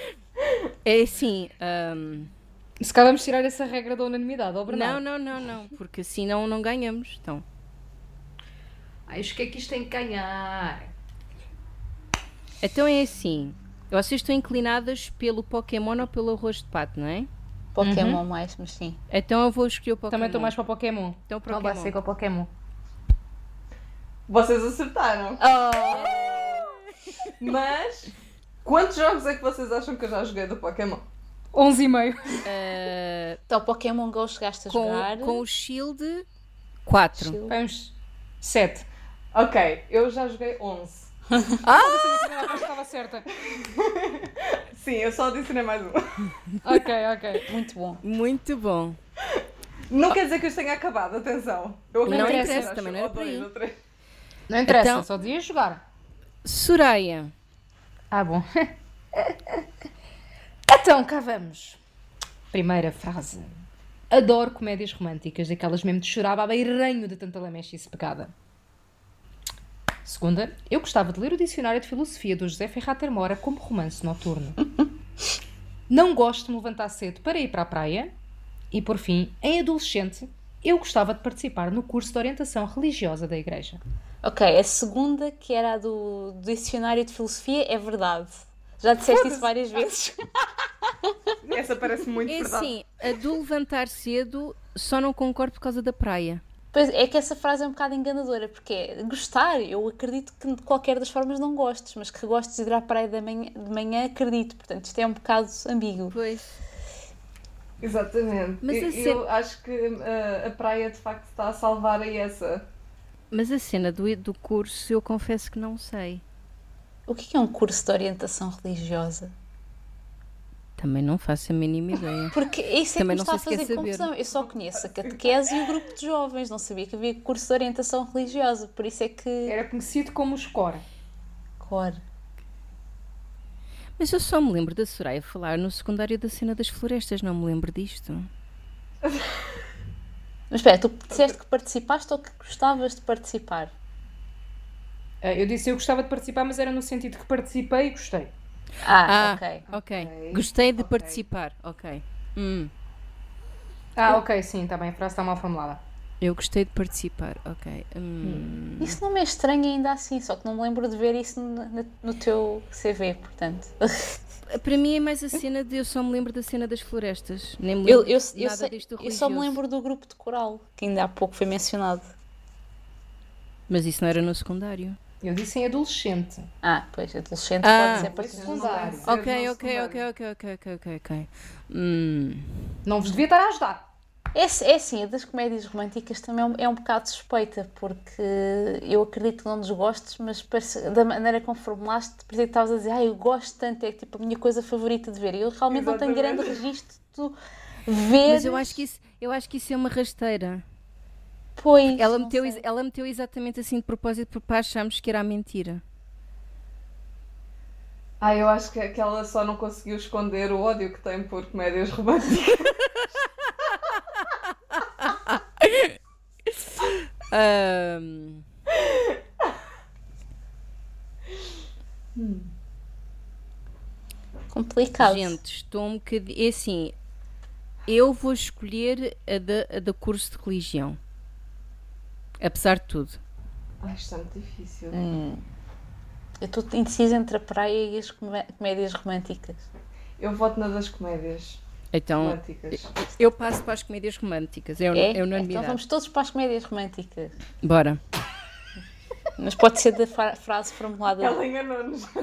Speaker 2: É assim. ahm,
Speaker 4: Se calhar vamos tirar essa regra da unanimidade, ó
Speaker 2: não,
Speaker 4: Bernardo.
Speaker 2: não, não, não. Porque assim não, não ganhamos. Então.
Speaker 4: Acho que é que isto tem que ganhar.
Speaker 2: então é assim. Vocês estão inclinadas pelo Pokémon ou pelo arroz de pato, não é?
Speaker 3: Pokémon mais, mas sim.
Speaker 2: Então eu vou escolher o Pokémon.
Speaker 4: Também estou mais para o Pokémon.
Speaker 2: Então,
Speaker 4: Não vai
Speaker 2: Pokémon.
Speaker 4: ser com o Pokémon.
Speaker 5: Vocês acertaram. Mas, quantos jogos é que vocês acham que eu já joguei do Pokémon?
Speaker 4: 11 e meio.
Speaker 2: Ah,
Speaker 3: Então, Pokémon Go chegaste a jogar.
Speaker 2: com, com o Shield 4.
Speaker 3: Shield.
Speaker 4: Vamos. 7.
Speaker 5: Ok, eu já joguei 11.
Speaker 4: Ah! estava certa.
Speaker 5: Sim, eu só adicionei mais um.
Speaker 4: Ok, ok.
Speaker 3: Muito bom.
Speaker 2: Muito bom.
Speaker 5: Não quer dizer que isto tenha acabado, atenção. Eu
Speaker 2: Não interessa,
Speaker 5: dizer,
Speaker 2: também não era
Speaker 5: ou
Speaker 2: por aí.
Speaker 4: Não interessa,
Speaker 2: Então-
Speaker 4: só dizia jogar.
Speaker 2: Soraya.
Speaker 4: Ah, bom. então, cá vamos. Primeira frase. Adoro comédias românticas, daquelas mesmo de chorava a beiranho de tanta lamechice pegada. Segunda, eu gostava de ler o dicionário de filosofia do José Ferrater Mora como romance noturno. Não gosto de me levantar cedo para ir para a praia. E por fim, em adolescente, eu gostava de participar no curso de orientação religiosa da igreja.
Speaker 3: Ok, a segunda, que era a do, do dicionário de filosofia, é verdade. Já disseste isso várias vezes.
Speaker 5: Essa parece muito
Speaker 2: É
Speaker 5: verdade.
Speaker 2: assim, a do levantar cedo só não concordo por causa da praia.
Speaker 3: Pois é que essa frase é um bocado enganadora, porque é gostar, eu acredito que de qualquer das formas não gostes, mas que gostes de ir à praia de manhã, de manhã acredito. Portanto, isto é um bocado ambíguo.
Speaker 2: Pois.
Speaker 5: Exatamente.
Speaker 2: Mas a
Speaker 5: eu,
Speaker 2: cena-
Speaker 5: acho que uh, a praia de facto está a salvar aí essa.
Speaker 2: Mas a cena do, do curso eu confesso que não sei.
Speaker 3: O que é um curso de orientação religiosa?
Speaker 2: Também não faço a mínima ideia.
Speaker 3: Porque isso é
Speaker 2: Também
Speaker 3: que me
Speaker 2: não
Speaker 3: está a
Speaker 2: se
Speaker 3: fazer confusão. Eu só conheço a catequese e o grupo de jovens, não sabia que havia curso de orientação religiosa, por isso é que.
Speaker 4: Era conhecido como Score.
Speaker 3: Claro.
Speaker 2: Mas eu só me lembro da Soraya falar no secundário da cena das florestas, não me lembro disto.
Speaker 3: Mas espera, tu disseste que participaste ou que gostavas de participar?
Speaker 4: Ah, Eu disse eu gostava de participar, mas era no sentido que participei e gostei.
Speaker 3: Ah,
Speaker 2: Ah,
Speaker 3: ok.
Speaker 2: ok. Gostei de participar. Ok. Hum,
Speaker 4: Ah, ok, sim, está bem, a frase está mal formulada.
Speaker 2: eu gostei de participar. Ok. Hum.
Speaker 3: Isso não me é estranho ainda assim, só que não me lembro de ver isso no, no teu CV, portanto.
Speaker 2: Para mim é mais a cena de eu só me lembro da cena das florestas. Nem me
Speaker 3: Eu,
Speaker 2: lembro
Speaker 3: eu,
Speaker 2: de
Speaker 3: eu,
Speaker 2: nada
Speaker 3: sei-
Speaker 2: disto
Speaker 3: eu só me lembro do grupo de coral, que ainda há pouco foi mencionado.
Speaker 2: Mas isso não era no secundário.
Speaker 4: Eu disse em adolescente.
Speaker 3: Ah, pois, adolescente
Speaker 2: Ah.
Speaker 3: pode ser para
Speaker 4: secundário.
Speaker 2: Ok, ok, ok, ok, ok, ok, ok, ok. Hum.
Speaker 4: Não vos devia estar a ajudar.
Speaker 3: É, é assim, a das comédias românticas também é um, é um bocado suspeita, porque eu acredito que não nos gostes, mas parece- da maneira como formulaste, parecia que estavas a dizer, ah, eu gosto tanto, é tipo a minha coisa favorita de ver. Eu realmente não tenho
Speaker 5: Exatamente.
Speaker 3: grande registro de tu ver.
Speaker 2: Mas eu acho que isso, eu acho que isso é uma rasteira.
Speaker 3: Pois,
Speaker 2: Ela meteu, ela meteu exatamente assim de propósito porque para acharmos que era a mentira.
Speaker 5: Ah, eu acho que, que ela só não conseguiu esconder o ódio que tem por comédias românticas.
Speaker 2: Ahm,
Speaker 3: Complicado.
Speaker 2: gente, estou um bocadinho. É assim, eu vou escolher a da, a da curso de religião. Apesar de tudo.
Speaker 5: Ai, é muito difícil.
Speaker 3: Hum. Eu estou indecisa entre a praia e as comé- comédias românticas.
Speaker 5: Eu voto na das comédias
Speaker 2: Então,
Speaker 5: românticas.
Speaker 2: eu passo para as comédias românticas. É,
Speaker 3: É?
Speaker 2: é
Speaker 3: Então
Speaker 2: unanimidade.
Speaker 3: vamos todos para as comédias românticas.
Speaker 2: Bora.
Speaker 3: Mas pode ser da fra- frase formulada.
Speaker 5: Ela enganou-nos.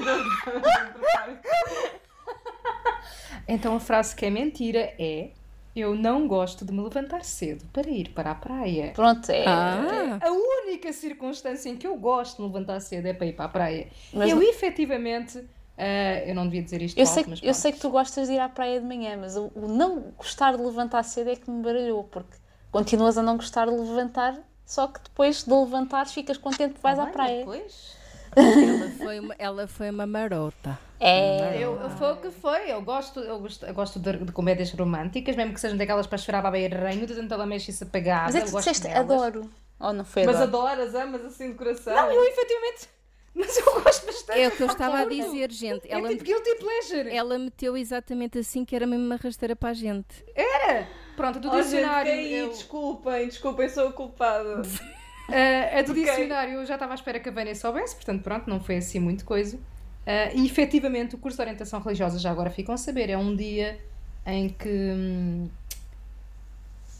Speaker 4: Então a frase que é mentira é: Eu não gosto de me levantar cedo para ir para a praia.
Speaker 3: Pronto, é.
Speaker 2: Ah,
Speaker 4: A única circunstância em que eu gosto de me levantar cedo é para ir para a praia.
Speaker 3: Mas
Speaker 4: eu efetivamente. ah, eu não devia dizer isto
Speaker 3: Eu
Speaker 4: alto,
Speaker 3: sei,
Speaker 4: mas
Speaker 3: eu sei que tu gostas de ir à praia de manhã, mas o, o não gostar de levantar cedo é que me baralhou, porque continuas a não gostar de levantar, só que depois de levantares ficas contente que vais à
Speaker 4: Olha,
Speaker 3: praia.
Speaker 4: pois.
Speaker 2: Ela foi uma, ela foi uma marota.
Speaker 3: É.
Speaker 4: Eu, eu- foi o que foi. Eu gosto, eu gosto, eu gosto de, de comédias românticas, mesmo que sejam daquelas para chorar para ranho, de tanto ela mexe-se apagada.
Speaker 3: Mas é que
Speaker 4: eu
Speaker 3: tu disseste
Speaker 4: delas.
Speaker 3: adoro. Ou não foi
Speaker 5: Mas
Speaker 3: adoro?
Speaker 5: adoras, amas assim de coração.
Speaker 4: Não, eu efetivamente. Mas eu gosto bastante.
Speaker 2: É o que eu estava a dizer, gente.
Speaker 4: É
Speaker 2: Ela,
Speaker 4: tipo guilty pleasure.
Speaker 2: ela meteu exatamente assim que era mesmo uma rasteira para a gente.
Speaker 4: Era. Pronto, a do
Speaker 5: Oh, gente,
Speaker 4: dicionário.
Speaker 5: caí,
Speaker 4: eu-
Speaker 5: desculpem, desculpem, sou a culpada.
Speaker 4: Ah, a do
Speaker 5: Ok.
Speaker 4: dicionário eu já estava à espera que a Vânia soubesse, portanto, pronto, não foi assim muito coisa. Ah, e efetivamente o curso de orientação religiosa, já agora ficam a saber, é um dia em que hum,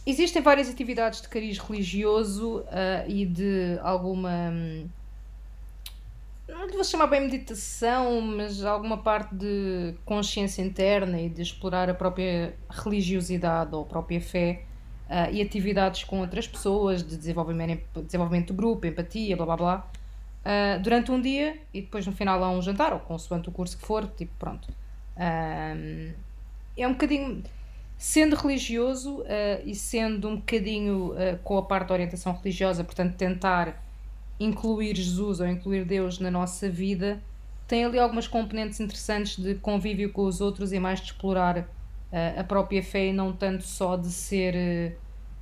Speaker 4: existem várias atividades de cariz religioso ah, e de alguma. hum, não vou chamar bem meditação, mas alguma parte de consciência interna e de explorar a própria religiosidade ou a própria fé ah, e atividades com outras pessoas, de desenvolvimento, desenvolvimento de grupo, empatia, blá blá blá, ah, durante um dia e depois no final há um jantar, ou consoante o curso que for, tipo, pronto. Ahm, é um bocadinho. Sendo religioso e sendo um bocadinho com a parte da orientação religiosa, portanto, tentar incluir Jesus ou incluir Deus na nossa vida, tem ali algumas componentes interessantes de convívio com os outros e mais de explorar a própria fé e não tanto só de ser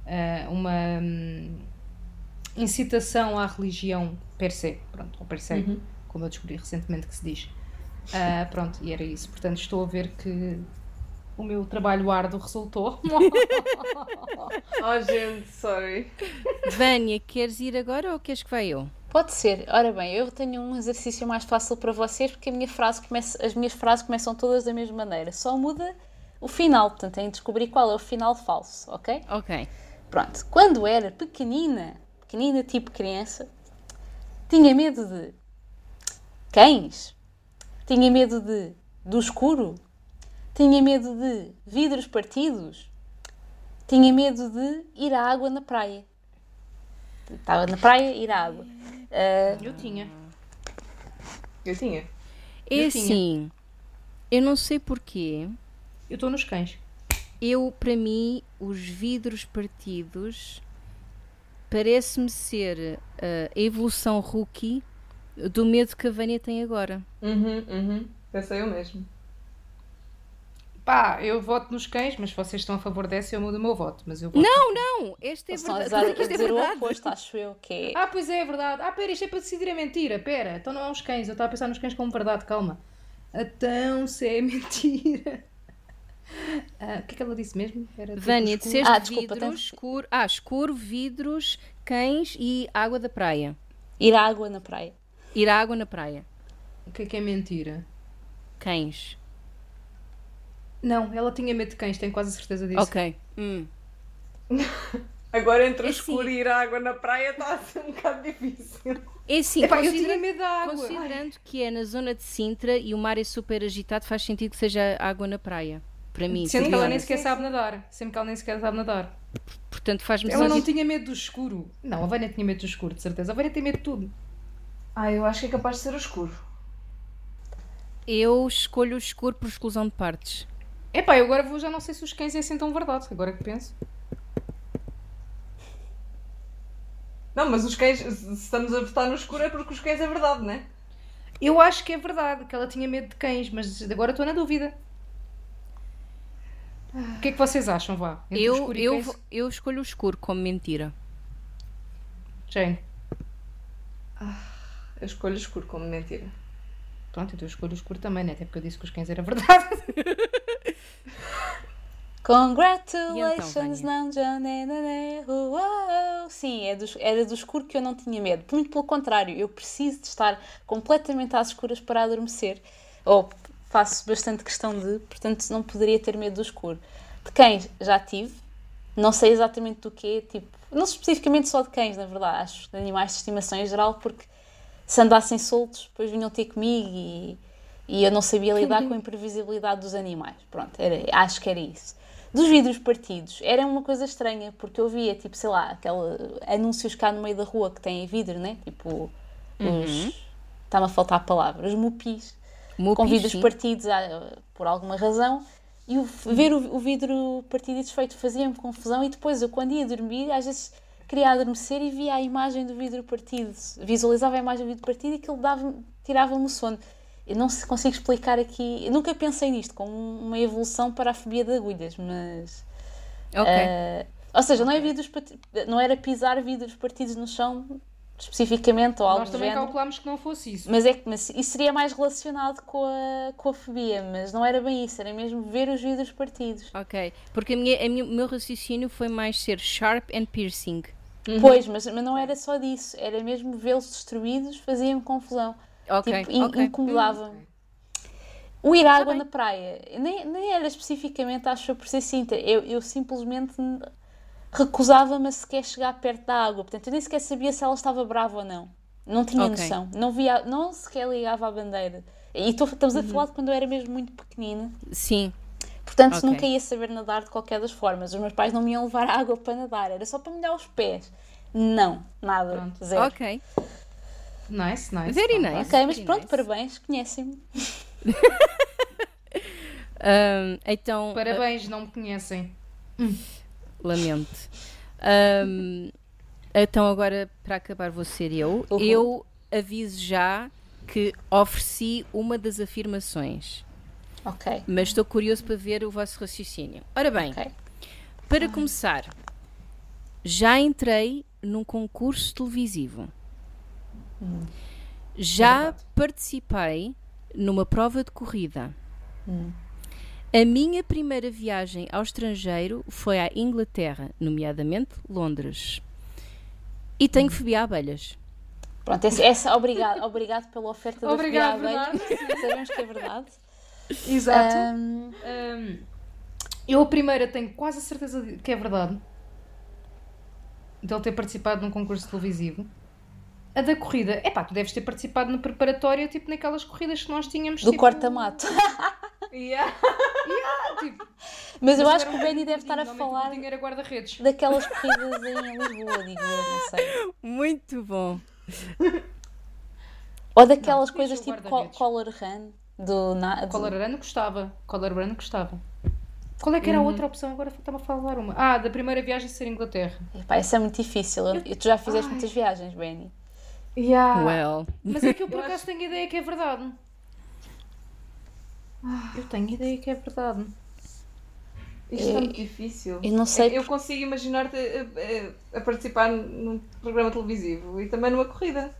Speaker 4: ah, uma hum, incitação à religião per se, pronto, ou per se,
Speaker 5: Uhum.
Speaker 4: como eu descobri recentemente que se diz. Ah, pronto, e era isso. Portanto, estou a ver que o meu trabalho árduo resultou.
Speaker 5: Oh, gente, sorry.
Speaker 2: Vânia, queres ir agora ou queres que vá eu?
Speaker 3: Pode ser. Ora bem, eu tenho um exercício mais fácil para vocês porque a minha frase começa, as minhas frases começam todas da mesma maneira. Só muda o final, portanto, têm de descobrir qual é o final falso, ok?
Speaker 2: Ok.
Speaker 3: Pronto. Quando era pequenina, pequenina tipo criança, tinha medo de cães, tinha medo de do escuro, tinha medo de vidros partidos, tinha medo de ir à água na praia. Estava na praia, ir à água. Ah,
Speaker 4: Eu tinha.
Speaker 5: Eu tinha.
Speaker 2: É
Speaker 4: Eu tinha.
Speaker 2: assim, eu não sei porquê,
Speaker 4: Eu estou nos cães.
Speaker 2: eu, para mim, os vidros partidos parece-me ser ah, a evolução rookie do medo que a Vânia tem agora.
Speaker 5: Uhum, uhum. Pensei eu mesmo.
Speaker 4: Pá, eu voto nos cães, mas se vocês estão a favor dessa, eu mudo o meu voto. Mas eu voto.
Speaker 2: Não, não, esta é verdade.
Speaker 3: dizer, a
Speaker 2: Isto é
Speaker 3: dizer o oposto, acho eu, que é.
Speaker 4: Ah, pois é, é verdade. Ah, pera, isto é para decidir a mentira. Pera, então não é uns cães. Eu estava a pensar nos cães como verdade, calma. Então, se é mentira. Ah, o que é que ela disse mesmo? Era
Speaker 2: Vânia, disseste
Speaker 3: Ah, desculpa,
Speaker 2: vidros,
Speaker 3: tens-
Speaker 2: escuro, ah, escuro, vidros, cães e água da praia.
Speaker 3: Ir à água na praia.
Speaker 2: Ir à água na praia.
Speaker 4: O que é que é mentira?
Speaker 2: Cães.
Speaker 4: Não, ela tinha medo de cães, tenho quase certeza disso.
Speaker 2: Ok. Hum.
Speaker 5: Agora entre o
Speaker 2: Assim-
Speaker 5: escuro e ir à água na praia está a ser um bocado difícil.
Speaker 2: É assim,
Speaker 4: Epá, eu tinha medo da água.
Speaker 2: considerando que é na zona de Sintra e o mar é super agitado, faz sentido que seja água na praia. Para mim,
Speaker 4: Sendo que ela nem sequer sabe nadar. Sendo que ela nem sequer sabe nadar.
Speaker 2: portanto faz-me
Speaker 4: Ela não tinha medo do escuro. Não, a Vânia tinha medo do escuro, de certeza. A Vânia tem medo de tudo.
Speaker 5: Ah, eu acho que é capaz de ser o escuro.
Speaker 2: Eu escolho o escuro por exclusão de partes.
Speaker 4: Epá, eu agora vou, já não sei se os cães é assim tão verdade, agora que penso.
Speaker 5: Não, mas os cães, se estamos a votar no escuro é porque os cães é verdade, não é?
Speaker 4: Eu acho que é verdade, que ela tinha medo de cães, mas agora estou na dúvida. O que é que vocês acham, vá? Entre
Speaker 2: Eu, eu, eu escolho o escuro como mentira.
Speaker 4: Jane.
Speaker 5: Eu escolho o escuro como mentira.
Speaker 4: Pronto, então eu escolho o escuro também, né? Até porque eu disse que os cães era verdade.
Speaker 3: Congratulations,
Speaker 2: Vânia?
Speaker 3: não, uau. Sim, é do, era do escuro que eu não tinha medo. Muito pelo contrário, eu preciso de estar completamente às escuras para adormecer. Ou faço bastante questão de, portanto não poderia ter medo do escuro. De cães já tive, não sei exatamente do que tipo, não especificamente só de cães, na verdade, acho de animais de estimação em geral, porque se andassem soltos, depois vinham ter comigo e, e eu não sabia lidar com a imprevisibilidade dos animais. Pronto, era, acho que era isso. Dos vidros partidos, era uma coisa estranha, porque eu via, tipo, sei lá, aquele anúncios cá no meio da rua que têm vidro, né? Tipo, os. Está-me a faltar a palavra, os mupis Vidros
Speaker 2: sim.
Speaker 3: partidos ah, por alguma razão e o- ver o, o vidro partido e desfeito fazia-me confusão e depois eu quando ia dormir às vezes queria adormecer e via a imagem do vidro partido visualizava a imagem do vidro partido e aquilo dava tirava-me o sono eu não consigo explicar aqui eu nunca pensei nisto como uma evolução para a fobia de agulhas mas
Speaker 2: Ok.
Speaker 3: ah, ou seja, não, é vidros não era pisar vidros partidos no chão especificamente ou algo
Speaker 4: Nós também
Speaker 3: género.
Speaker 4: calculámos que não fosse isso.
Speaker 3: Mas é que mas isso seria mais relacionado com a, com a fobia, mas não era bem isso, era mesmo ver os vidros partidos.
Speaker 2: Ok. Porque a minha, a minha- o meu raciocínio foi mais ser sharp and piercing.
Speaker 3: Pois, mas, mas não era só disso, era mesmo vê-los destruídos, fazia-me confusão.
Speaker 2: Ok.
Speaker 3: tipo, in-
Speaker 2: ok.
Speaker 3: incomodava-me. O ir à água na praia, nem, nem era especificamente, acho eu, por ser cinta, eu, eu simplesmente recusava-me a sequer chegar perto da água, portanto eu nem sequer sabia se ela estava brava ou não. Não tinha
Speaker 2: Ok.
Speaker 3: noção, não, via, não sequer ligava à bandeira. E tô- estamos a falar de quando eu era mesmo muito pequenina.
Speaker 2: Sim.
Speaker 3: Portanto,
Speaker 2: Ok.
Speaker 3: nunca ia saber nadar de qualquer das formas. Os meus pais não me iam levar água para nadar, era só para molhar os pés. Não, nada,
Speaker 4: Pronto.
Speaker 3: zero.
Speaker 2: Ok.
Speaker 4: Nice, nice.
Speaker 2: Very nice.
Speaker 3: Ok, mas
Speaker 2: Very
Speaker 3: pronto,
Speaker 2: nice.
Speaker 3: parabéns, conhecem-me.
Speaker 2: Ahm, então.
Speaker 4: Parabéns, não me conhecem.
Speaker 2: Lamento. Ahm, então, agora, para acabar, vou ser eu.
Speaker 3: Uhum.
Speaker 2: Eu aviso já que ofereci uma das afirmações,
Speaker 3: Ok,
Speaker 2: mas estou curioso para ver o vosso raciocínio. Ora bem,
Speaker 3: ok.
Speaker 2: para começar, já entrei num concurso televisivo. Já
Speaker 4: verdade.
Speaker 2: participei numa prova de corrida.
Speaker 3: Hum.
Speaker 2: A minha primeira viagem ao estrangeiro foi à Inglaterra, nomeadamente Londres. E tenho fobia a abelhas.
Speaker 3: Pronto, essa, essa obrigado, obrigado pela oferta da
Speaker 4: Obrigado,
Speaker 3: fobia à abelha. Sabemos que é verdade.
Speaker 4: Exato.
Speaker 3: Ahm,
Speaker 4: Hum, eu a primeira tenho quase a certeza de- que é verdade. De ele ter participado num concurso televisivo. A da corrida, epá, tu deves ter participado no preparatório, tipo naquelas corridas que nós tínhamos.
Speaker 3: do
Speaker 4: tipo,
Speaker 3: corta-mato.
Speaker 5: Yeah.
Speaker 4: tipo,
Speaker 3: Mas eu acho que o Benny deve estar a falar
Speaker 4: era guarda-redes.
Speaker 3: daquelas corridas em Lisboa, digo eu, não sei.
Speaker 2: Muito bom.
Speaker 3: Ou daquelas
Speaker 4: Não,
Speaker 3: coisas tipo col- color run do, na, do-
Speaker 4: Color Run gostava. Color Run gostava. Qual é que era a outra opção? Agora estava a falar uma. Ah, da primeira viagem ser Inglaterra.
Speaker 3: Epá, isso é muito difícil. Eu- tu já fizeste
Speaker 5: Ai.
Speaker 3: muitas viagens, Benny.
Speaker 5: Yeah.
Speaker 2: Well.
Speaker 4: Mas é que eu por acaso tenho ideia que é verdade. Eu tenho ideia que é verdade.
Speaker 5: Isto é muito difícil.
Speaker 3: Eu não sei.
Speaker 5: Eu consigo imaginar-te a, a- a participar num programa televisivo e também numa corrida.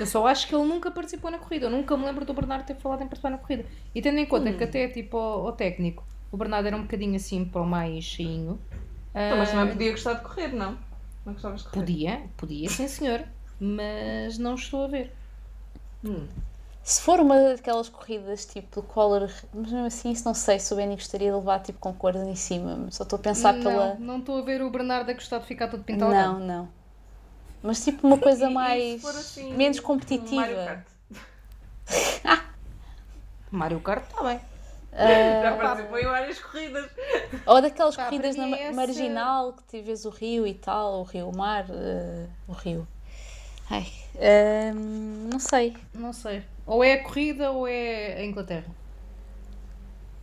Speaker 4: Eu só acho que ele nunca participou na corrida. Eu nunca me lembro do Bernardo ter falado em participar na corrida. E tendo em conta que até tipo ao, ao técnico, o Bernardo era um bocadinho assim para o mais cheinho.
Speaker 5: Então, mas
Speaker 4: ah,
Speaker 5: também podia gostar de correr, não? Não gostavas de correr?
Speaker 4: Podia, podia, sim senhor. Mas não estou a ver.
Speaker 5: Hum.
Speaker 3: Se for uma daquelas corridas tipo color, mas mesmo assim isso não sei se o Benny gostaria de levar tipo com cores em cima. Só estou a pensar pela.
Speaker 4: Não, não estou a ver o Bernardo a gostar de ficar todo pintado.
Speaker 3: Não, não. Mas tipo uma coisa mais.
Speaker 5: se for assim,
Speaker 3: menos
Speaker 5: um Mario
Speaker 3: competitiva.
Speaker 5: Kart?
Speaker 4: Mario Kart está bem.
Speaker 3: Ah,
Speaker 5: Já participou em várias corridas.
Speaker 3: ou daquelas
Speaker 4: Pá,
Speaker 3: corridas na
Speaker 4: esse-
Speaker 3: marginal que tu vês o rio e tal, o rio, o mar, ah, o rio. Ai, ah, não sei.
Speaker 4: Não sei. Ou é a corrida ou é a Inglaterra.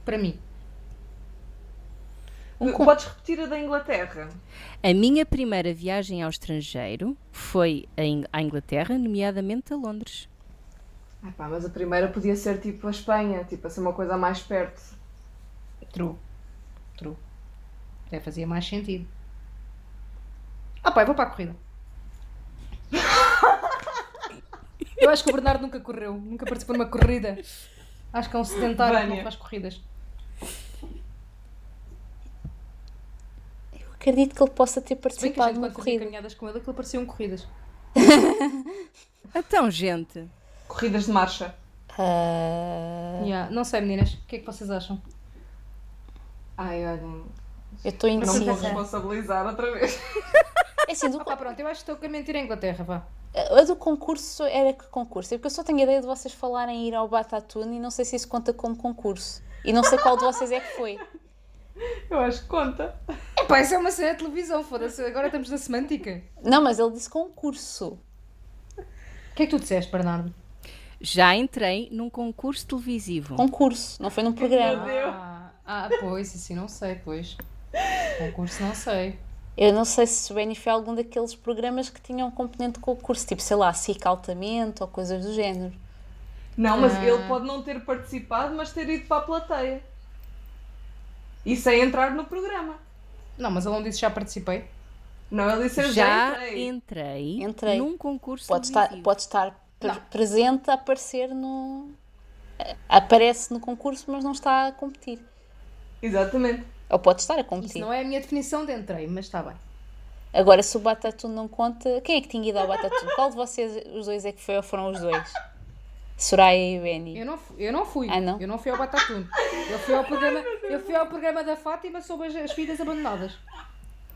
Speaker 4: Para mim.
Speaker 3: Um
Speaker 5: Podes repetir a da Inglaterra?
Speaker 2: A minha primeira viagem ao estrangeiro foi à Inglaterra, nomeadamente a Londres.
Speaker 5: Ah pá, mas a primeira podia ser tipo a Espanha, tipo a ser uma coisa mais perto.
Speaker 4: True. True. Até fazia mais sentido. Ah pá, eu vou para a corrida. eu acho que o Bernardo nunca correu. Nunca participou numa corrida. Acho que é um sedentário que não
Speaker 5: Vânia.
Speaker 4: faz corridas.
Speaker 3: Eu acredito que ele possa ter participado numa corrida.
Speaker 4: caminhadas com ele, aquilo pareciam corridas.
Speaker 2: Então, gente,
Speaker 5: Corridas de marcha.
Speaker 3: Ah,
Speaker 4: Yeah. Não sei, meninas. O que é que vocês acham?
Speaker 5: Ai, olhem.
Speaker 3: eu estou
Speaker 5: Não me vou
Speaker 3: indecisa.
Speaker 5: responsabilizar outra vez.
Speaker 3: É assim, do,
Speaker 4: Ah pá, pronto. Eu acho que estou a mentir em Inglaterra, vá.
Speaker 3: a do concurso era que concurso? É porque eu só tenho a ideia de vocês falarem em ir ao Batatune e não sei se isso conta como concurso. E não sei qual de vocês é que foi.
Speaker 5: Eu acho que conta.
Speaker 4: Epá, isso é uma cena de televisão, foda-se. Agora estamos na semântica.
Speaker 3: Não, mas ele disse concurso.
Speaker 4: O que é que tu disseste, Bernardo?
Speaker 2: já entrei num concurso televisivo.
Speaker 3: Concurso, não foi num programa.
Speaker 4: Ah, ah, pois, assim não sei, pois. Concurso não sei.
Speaker 3: Eu não sei se o Benny foi algum daqueles programas que tinham um componente de concurso, tipo, sei lá, SIC altamente ou coisas do género.
Speaker 5: Não, mas
Speaker 4: Ah.
Speaker 5: ele pode não ter participado, mas ter ido para a plateia. E sem entrar no programa.
Speaker 4: Não, mas ele não disse já participei.
Speaker 5: Não, ele disse eu já
Speaker 2: Já
Speaker 5: entrei.
Speaker 2: entrei,
Speaker 3: Entrei.
Speaker 2: num concurso
Speaker 3: Pode estar, pode estar pre- presente a aparecer no. Aparece no concurso, mas não está a competir.
Speaker 5: Exatamente.
Speaker 3: Ou pode estar a
Speaker 4: Isso
Speaker 3: competir.
Speaker 4: não é a minha definição de entrei, mas está bem.
Speaker 3: Agora, se o Batatune não conta, quem é que tinha ido ao Batatune? Qual de vocês, os dois, é que foi ou foram os dois? Soraya e Benny.
Speaker 4: Eu não, eu não fui.
Speaker 3: Ah, não?
Speaker 4: Eu não fui ao Batatune. Eu fui ao programa, eu fui ao programa da Fátima sobre as, as filhas abandonadas.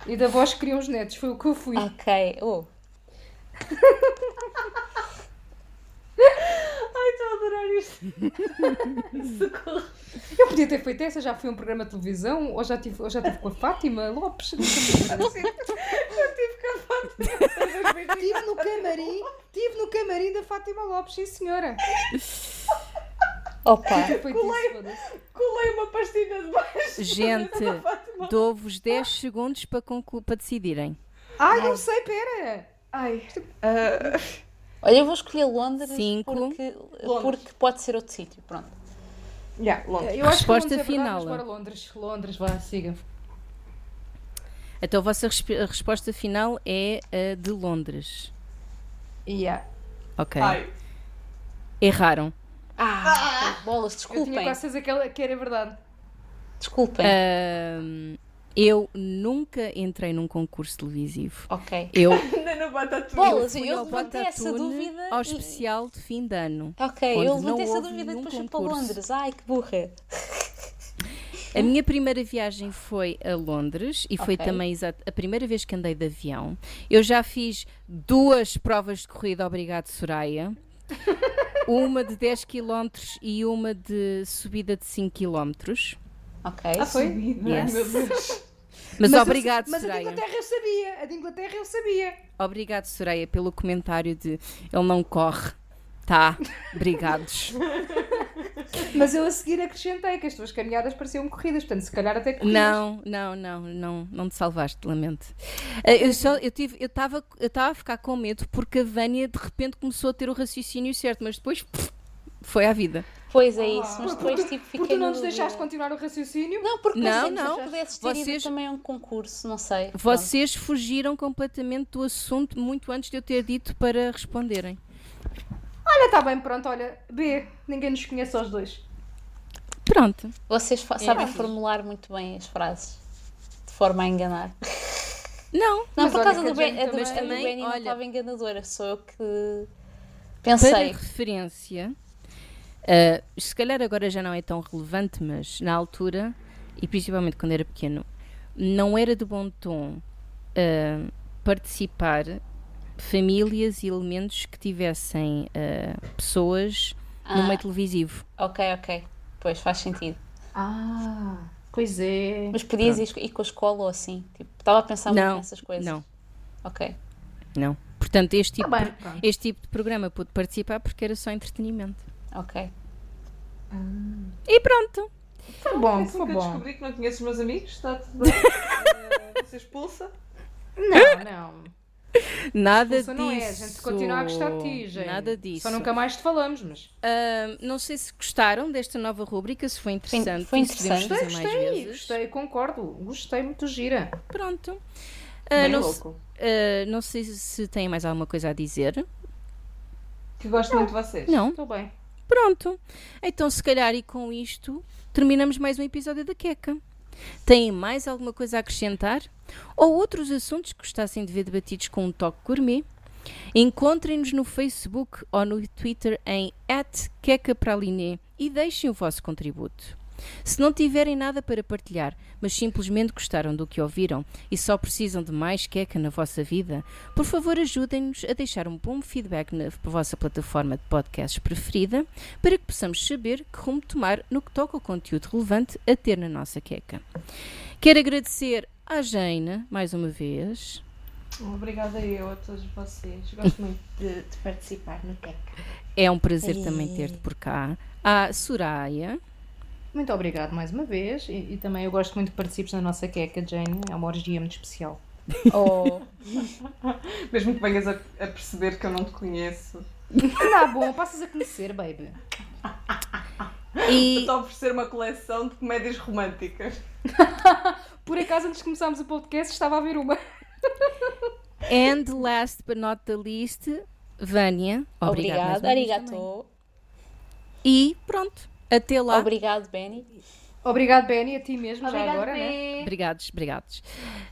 Speaker 4: E da voz que criam os netos. Foi o que eu fui.
Speaker 3: Ok. Oh.
Speaker 5: Ai, estou a adorar isto. Socorro.
Speaker 4: Eu podia ter feito essa, já fui a um programa de televisão, ou já tive, ou já tive com a Fátima Lopes.
Speaker 5: Eu tive que a Fátima.
Speaker 4: Estive no camarim, estive no camarim da Fátima Lopes, sim senhora.
Speaker 3: Opa.
Speaker 4: Foda-se.
Speaker 5: Colei uma pastilha de baixo.
Speaker 2: Gente, dou-vos 10 segundos para, conclu- para decidirem.
Speaker 4: Ai, não sei, pera.
Speaker 5: Ai. ah,
Speaker 3: Olha, eu vou escolher Londres
Speaker 2: Cinco.
Speaker 3: porque,
Speaker 5: Londres.
Speaker 3: porque pode ser outro sítio. Pronto.
Speaker 5: yeah, Londres.
Speaker 4: Eu acho que
Speaker 2: Resposta
Speaker 4: é verdade,
Speaker 2: final.
Speaker 4: mas Londres, Londres, vá, siga.
Speaker 2: Então a vossa resp- a resposta final é a de Londres.
Speaker 4: Yeah.
Speaker 2: Ok.
Speaker 5: Ai.
Speaker 2: Erraram.
Speaker 3: Ah, bolas,
Speaker 4: Eu tinha
Speaker 3: desculpem.
Speaker 4: quase certeza que, era verdade.
Speaker 3: Desculpem.
Speaker 2: Ahm, eu nunca entrei num concurso televisivo.
Speaker 3: Ok.
Speaker 2: Eu
Speaker 5: Ainda não tudo.
Speaker 3: Bolas, eu
Speaker 2: ao
Speaker 3: levantei essa dúvida.
Speaker 2: ao especial de fim de ano.
Speaker 3: Ok, eu
Speaker 2: não
Speaker 3: levantei essa dúvida e depois fui para. Londres. Ai, que burra.
Speaker 2: A minha primeira viagem foi a Londres e foi
Speaker 3: Ok.
Speaker 2: também a primeira vez que andei de avião. Eu já fiz duas provas de corrida, obrigado Soraya. Uma de 10 km e uma de subida de 5 km.
Speaker 3: Ok.
Speaker 4: Ah, foi?
Speaker 5: Subida,
Speaker 2: Yes.
Speaker 5: Meu Deus.
Speaker 2: Mas,
Speaker 4: eu-
Speaker 2: obrigado,
Speaker 4: Mas a de
Speaker 2: Soraya.
Speaker 4: Inglaterra eu sabia. A de Inglaterra eu sabia.
Speaker 2: Obrigado, Soraya, pelo comentário de ele não corre. Tá, obrigados.
Speaker 4: Mas eu a seguir acrescentei que as tuas caminhadas pareciam corridas, portanto, se calhar até corridas.
Speaker 2: Não, não, não, não, não te salvaste, lamento. Eh, Eu só, eu tive, eu estava, eu estava a ficar com medo porque a Vânia de repente começou a ter o raciocínio certo, mas depois pff, foi à vida.
Speaker 3: Pois é isso, mas depois tipo fiquei
Speaker 4: Porque tu não nos deixaste continuar o raciocínio.
Speaker 3: Não, porque
Speaker 2: Não,
Speaker 3: pensei
Speaker 2: não.
Speaker 3: que pudesses ter
Speaker 2: Vocês-
Speaker 3: ido também a um concurso, não sei. Pronto.
Speaker 2: Vocês fugiram completamente do assunto muito antes de eu ter dito para responderem.
Speaker 4: Olha, está bem, pronto, olha. B, ninguém nos conhece aos dois.
Speaker 2: Pronto.
Speaker 3: Vocês fa- sabem
Speaker 2: fixe.
Speaker 3: formular muito bem as frases, de forma a enganar.
Speaker 2: Não,
Speaker 3: Não,
Speaker 4: Mas
Speaker 3: por causa do Ben,
Speaker 4: Jane
Speaker 3: a do, Benny não
Speaker 2: olha-
Speaker 3: estava enganadora, sou eu que
Speaker 2: para
Speaker 3: pensei.
Speaker 2: referência, Uh, se calhar agora já não é tão relevante, mas na altura, e principalmente quando era pequeno, não era de bom tom uh, participar famílias e elementos que tivessem uh, pessoas
Speaker 3: Ah.
Speaker 2: no meio televisivo.
Speaker 3: Ok, ok. Pois faz sentido.
Speaker 4: Ah, pois é.
Speaker 3: Mas podias ir, ir com a escola ou assim? Tipo, estava a pensar muito
Speaker 2: Não,
Speaker 3: nessas coisas.
Speaker 2: não,
Speaker 3: Ok.
Speaker 2: não. Portanto, este tipo,
Speaker 4: Tá bem,
Speaker 2: de-
Speaker 4: pronto.
Speaker 2: este tipo de programa pude participar porque era só entretenimento.
Speaker 3: Ok.
Speaker 2: E pronto.
Speaker 4: Foi bom,
Speaker 5: Assim
Speaker 4: foi
Speaker 5: eu
Speaker 4: bom.
Speaker 5: descobri que não conheço os meus amigos, está tudo bem. Eh, Você expulsa?
Speaker 4: Não, não.
Speaker 2: Nada
Speaker 4: Expulsa
Speaker 2: disso.
Speaker 4: não é, a gente continua a gostar de ti, gente.
Speaker 2: Nada disso.
Speaker 4: Só nunca mais te falamos, mas.
Speaker 2: Ah, não sei se gostaram desta nova rubrica, se foi interessante.
Speaker 3: foi interessante.
Speaker 4: Gostei,
Speaker 2: mais
Speaker 4: gostei,
Speaker 2: vezes.
Speaker 4: gostei, concordo. Gostei muito gira.
Speaker 2: Pronto. Ah, não, se- ah, não sei se têm mais alguma coisa a dizer.
Speaker 5: Que gosto muito de vocês.
Speaker 2: Não?
Speaker 4: Estou bem.
Speaker 2: Pronto. Então, se calhar, e com isto, terminamos mais um episódio da Queca. Têm mais alguma coisa a acrescentar? Ou outros assuntos que gostassem de ver debatidos com um toque gourmet? Encontrem-nos no Facebook ou no Twitter em @quecapraline e deixem o vosso contributo. Se não tiverem nada para partilhar, mas simplesmente gostaram do que ouviram e só precisam de mais queca na vossa vida, por favor ajudem-nos a deixar um bom feedback na vossa plataforma de podcasts preferida para que possamos saber que rumo tomar no que toca ao conteúdo relevante a ter na nossa queca. Quero agradecer à Jane, mais uma vez.
Speaker 5: Obrigada eu a todos vocês. Gosto muito de, de participar no TEC.
Speaker 2: É um prazer também ter-te por cá. À Soraya.
Speaker 4: Muito obrigado mais uma vez. E, e também eu gosto muito que participes na nossa queca, Jane. É uma orgia muito especial.
Speaker 3: Oh,
Speaker 5: Mesmo que venhas a, a perceber que eu não te conheço.
Speaker 4: Tá bom, passas a conhecer, baby.
Speaker 2: E
Speaker 5: Estou a oferecer uma coleção de comédias românticas.
Speaker 4: Por acaso, antes de começarmos o podcast, estava a ver uma.
Speaker 2: And last but not the least, Vânia. Obrigada.
Speaker 3: obrigada. Arigato.
Speaker 2: E pronto. Até lá.
Speaker 3: Obrigado, Benny.
Speaker 4: Obrigado, Benny, a ti mesmo, já agora, né?
Speaker 2: Obrigados, obrigados.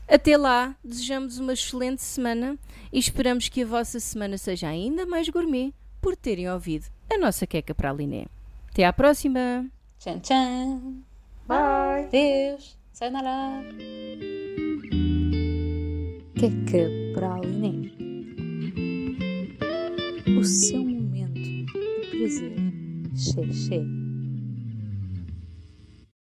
Speaker 2: Até lá, desejamos uma excelente semana e esperamos que a vossa semana seja ainda mais gourmet por terem ouvido a nossa queca para a Liné. Até à próxima!
Speaker 3: Tchan, tchan.
Speaker 4: Bye!
Speaker 3: Deus. Sayonara.
Speaker 1: Queca para a Liné. O seu momento de prazer. Xé, xé.